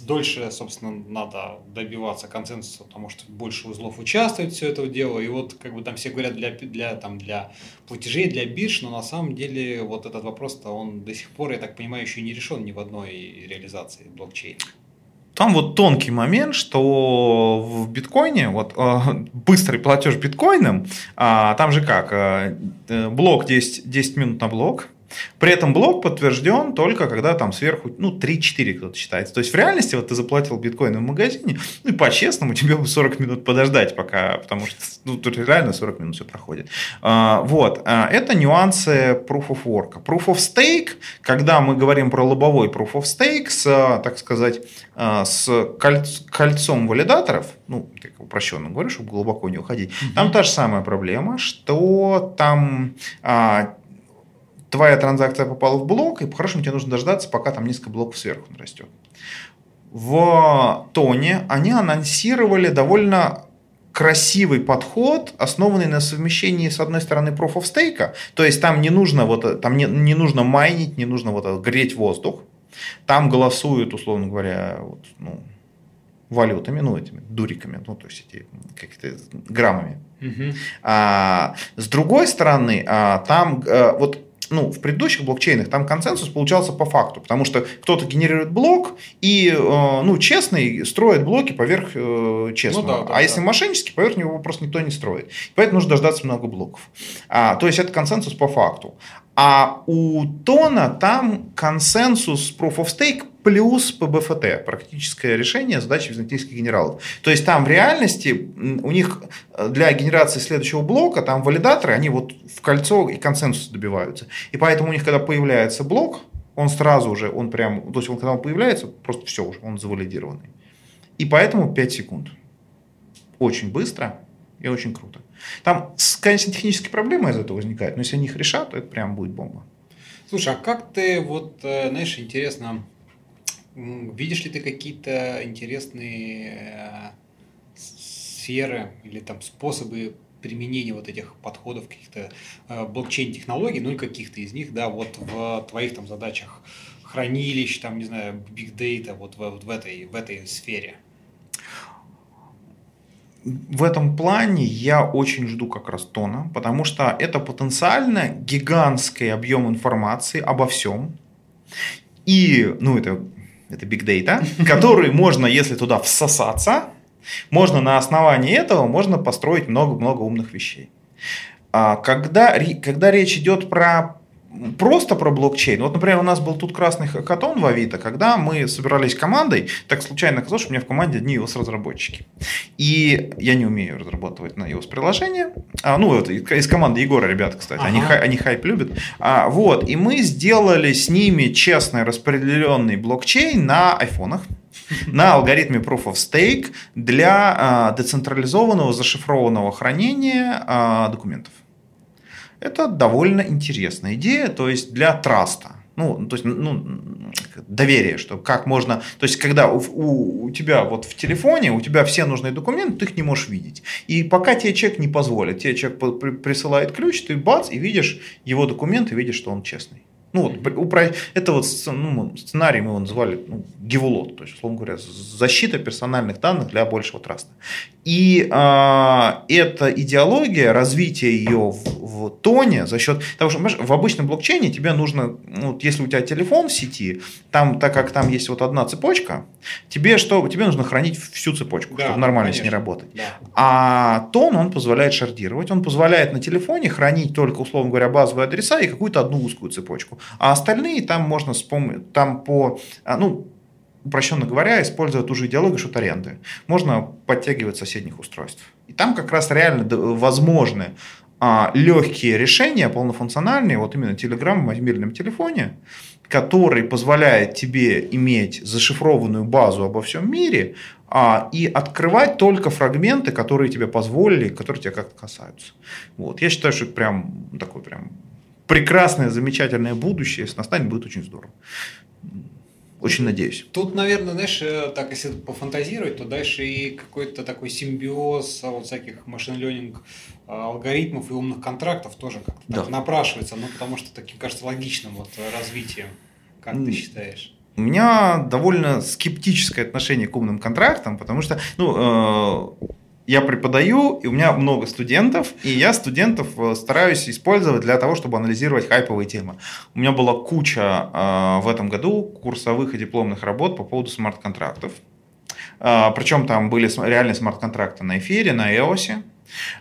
дольше, собственно, надо добиваться консенсуса, потому что больше узлов участвует все это дело. И вот, как бы там все говорят для, для, там, для платежей, для бирж, но на самом деле вот этот вопрос-то, он до сих пор, я так понимаю, еще не решен ни в одной реализации блокчейна. Там вот тонкий момент, что в биткоине, вот э, быстрый платеж биткоином, э, там же как, э, э блок 10, 10 минут на блок, при этом блок подтвержден только когда там сверху, ну, 3-4 кто-то считается. То есть в реальности вот ты заплатил биткоином в магазине, ну и по-честному тебе бы 40 минут подождать пока, потому что ну, тут реально 40 минут все проходит. А, вот, а, это нюансы Proof of Work. Proof of Stake, когда мы говорим про лобовой Proof of Stake с, так сказать, а, с кольцом валидаторов, ну, так упрощенно говорю, чтобы глубоко не уходить, mm-hmm. там та же самая проблема, что там твоя транзакция попала в блок, и по-хорошему тебе нужно дождаться, пока там несколько блоков сверху растет. В Тоне они анонсировали довольно красивый подход, основанный на совмещении, с одной стороны, proof of stake, то есть там не нужно, вот, там не, не нужно майнить, не нужно вот, греть воздух, там голосуют, условно говоря, вот, ну, валютами, ну, этими дуриками, ну, то есть эти какие-то граммами. Угу. А, с другой стороны, а, там а, вот ну, в предыдущих блокчейнах там консенсус получался по факту, потому что кто-то генерирует блок и, э, ну, честный строит блоки поверх э, честного. Ну, да, да, а да. если мошеннический, поверх него просто никто не строит. Поэтому нужно дождаться много блоков. А, то есть это консенсус по факту. А у Тона там консенсус Proof of Stake плюс PBFT, практическое решение задачи византийских генералов. То есть там в реальности у них э, для генерации следующего блока, там валидаторы, они вот в кольцо и консенсус добиваются. И поэтому у них, когда появляется блок, он сразу же, он прям, то есть он когда он появляется, просто все уже, он завалидированный. И поэтому 5 секунд. Очень быстро и очень круто. Там, конечно, технические проблемы из этого возникают, но если они их решат, то это прям будет бомба. Слушай, а как ты, вот, э, знаешь, интересно, видишь ли ты какие-то интересные э, сферы или там способы применения вот этих подходов, каких-то э, блокчейн-технологий, ну и каких-то из них, да, вот в твоих там задачах хранилищ, там, не знаю, big data, вот вот в, этой, в этой сфере? в этом плане я очень жду как раз тона, потому что это потенциально гигантский объем информации обо всем. И, ну, это, это big data, который можно, если туда всосаться, можно на основании этого можно построить много-много умных вещей. А когда, когда речь идет про просто про блокчейн. Вот, например, у нас был тут красный хакатон в Авито, когда мы собирались командой, так случайно оказалось, что у меня в команде одни iOS разработчики. И я не умею разрабатывать на iOS приложение. А, ну, это из команды Егора, ребята, кстати, ага. они, они хайп любят. А, вот, и мы сделали с ними честный распределенный блокчейн на айфонах на алгоритме Proof of Stake для а, децентрализованного зашифрованного хранения а, документов. Это довольно интересная идея, то есть для траста. Ну, то есть, ну, доверие, что как можно... То есть, когда у, у, у тебя вот в телефоне, у тебя все нужные документы, ты их не можешь видеть. И пока тебе человек не позволит, тебе человек присылает ключ, ты бац, и видишь его документы, видишь, что он честный. Ну, вот, это вот ну, сценарий мы его называли ну, гивулот, то есть, условно говоря, защита персональных данных для большего траста. И э, эта идеология, развитие ее в, в тоне за счет того, что в обычном блокчейне тебе нужно, ну, если у тебя телефон в сети, там, так как там есть вот одна цепочка, тебе что, тебе нужно хранить всю цепочку, да, чтобы нормально конечно. с ней работать. Да. А тон он позволяет шардировать, он позволяет на телефоне хранить только, условно говоря, базовые адреса и какую-то одну узкую цепочку, а остальные там можно вспомнить, там по, а, ну упрощенно говоря, используя ту же идеологию шут-аренды. Можно подтягивать соседних устройств. И там как раз реально возможны а, легкие решения, полнофункциональные, вот именно Telegram в мобильном телефоне, который позволяет тебе иметь зашифрованную базу обо всем мире а, и открывать только фрагменты, которые тебе позволили, которые тебя как-то касаются. Вот. Я считаю, что это прям такое прям прекрасное, замечательное будущее. Если настанет, будет очень здорово. Очень надеюсь. Тут, наверное, знаешь, э, так если пофантазировать, то дальше и какой-то такой симбиоз а, вот всяких машин ленинг алгоритмов и умных контрактов тоже как-то да. так напрашивается, ну потому что таким кажется логичным вот развитием. Как ты считаешь? У меня довольно скептическое отношение к умным контрактам, потому что, ну, э, я преподаю, и у меня много студентов, и я студентов э, стараюсь использовать для того, чтобы анализировать хайповые темы. У меня была куча э, в этом году курсовых и дипломных работ по поводу смарт-контрактов. Э, причем там были реальные смарт-контракты на эфире, на EOS.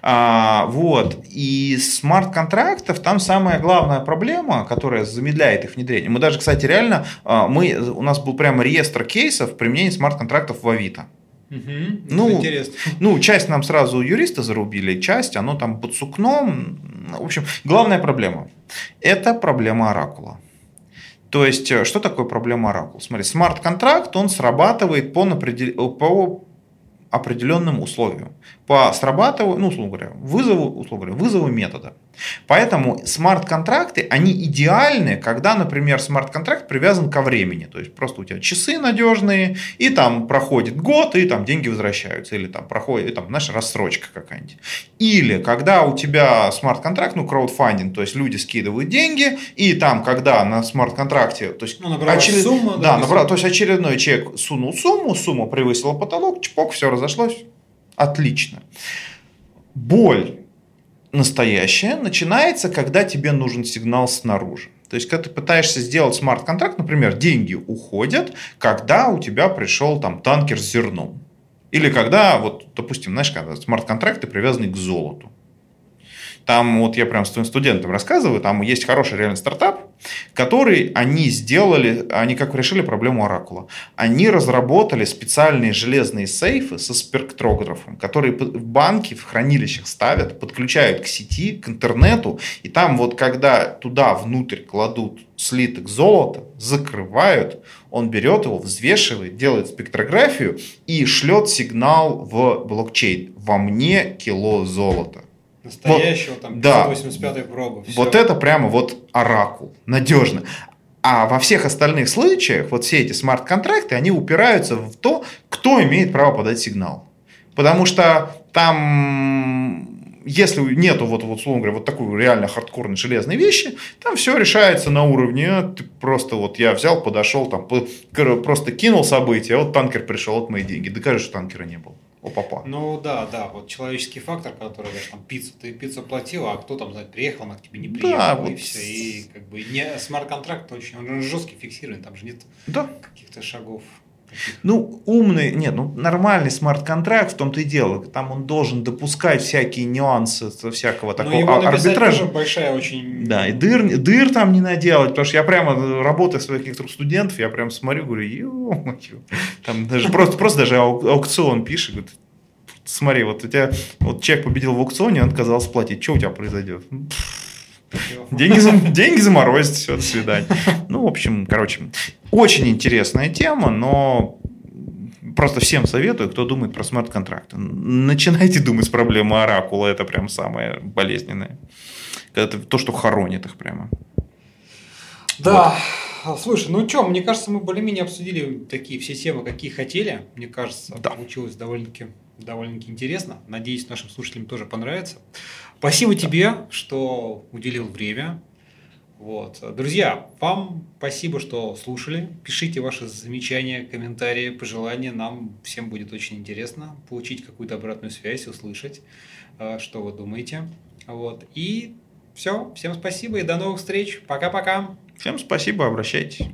А, вот. И смарт-контрактов там самая главная проблема, которая замедляет их внедрение. Мы даже, кстати, реально, мы, у нас был прямо реестр кейсов применения смарт-контрактов в Авито. Угу, ну, интересно. ну, часть нам сразу юриста зарубили, часть, оно там под сукном. В общем, главная проблема – это проблема оракула. То есть, э, что такое проблема оракула? Смотри, смарт-контракт, он срабатывает по, по определенным условиям по срабатыванию, ну, условно говоря, вызову, условно говоря, вызову метода. Поэтому смарт-контракты, они идеальны, когда, например, смарт-контракт привязан ко времени. То есть просто у тебя часы надежные, и там проходит год, и там деньги возвращаются. Или там проходит, там, знаешь, рассрочка какая-нибудь. Или когда у тебя смарт-контракт, ну, краудфандинг, то есть люди скидывают деньги, и там, когда на смарт-контракте, то есть, ну, очеред... сумма, да, набрал, то есть очередной человек сунул сумму, сумма превысила потолок, чпок, все разошлось. Отлично. Боль настоящая начинается, когда тебе нужен сигнал снаружи. То есть, когда ты пытаешься сделать смарт-контракт, например, деньги уходят, когда у тебя пришел там танкер с зерном. Или когда, вот, допустим, знаешь, когда смарт-контракты привязаны к золоту. Там вот я прям своим студентам рассказываю, там есть хороший реальный стартап, который они сделали, они как решили проблему оракула. Они разработали специальные железные сейфы со спектрографом, которые в банки, в хранилищах ставят, подключают к сети, к интернету, и там вот когда туда внутрь кладут слиток золота, закрывают, он берет его, взвешивает, делает спектрографию и шлет сигнал в блокчейн. Во мне кило золота. Настоящего, вот, там, 585 да, пробы. Все. Вот это прямо вот оракул, надежно. А во всех остальных случаях вот все эти смарт-контракты, они упираются в то, кто имеет право подать сигнал. Потому что там если нету вот, вот, условно говоря, вот такой реально хардкорной железной вещи, там все решается на уровне, а ты просто вот я взял, подошел, там просто кинул события, а вот танкер пришел, вот мои деньги. Докажи, что танкера не было у папа. Ну да, да, вот человеческий фактор, который, знаешь, там пиццу, ты пиццу платил, а кто там, знает, приехал, она к тебе не приехала, да, и вот... все. И как бы не смарт-контракт очень, он жесткий, фиксированный, там же нет да. каких-то шагов. Ну, умный, нет, ну, нормальный смарт-контракт, в том-то и дело. Там он должен допускать всякие нюансы всякого такого Но его арбитража. большая очень... Да, и дыр, дыр там не наделать, потому что я прямо, работая своих некоторых студентов, я прям смотрю, говорю, ё Там даже просто, просто даже аукцион пишет, говорит, смотри, вот у тебя, вот человек победил в аукционе, он отказался платить, что у тебя произойдет? Деньги, деньги заморозить, все, до свидания. Ну, в общем, короче, очень интересная тема, но просто всем советую, кто думает про смарт-контракты. Начинайте думать с проблемы оракула, это прям самое болезненное. Это то, что хоронит их прямо. Да, вот. слушай, ну что, мне кажется, мы более-менее обсудили такие все темы, какие хотели. Мне кажется, да. получилось довольно-таки довольно-таки интересно. Надеюсь, нашим слушателям тоже понравится. Спасибо тебе, что уделил время. Вот. Друзья, вам спасибо, что слушали. Пишите ваши замечания, комментарии, пожелания. Нам всем будет очень интересно получить какую-то обратную связь, услышать, э, что вы думаете. Вот. И все. Всем спасибо и до новых встреч. Пока-пока. Всем спасибо, обращайтесь.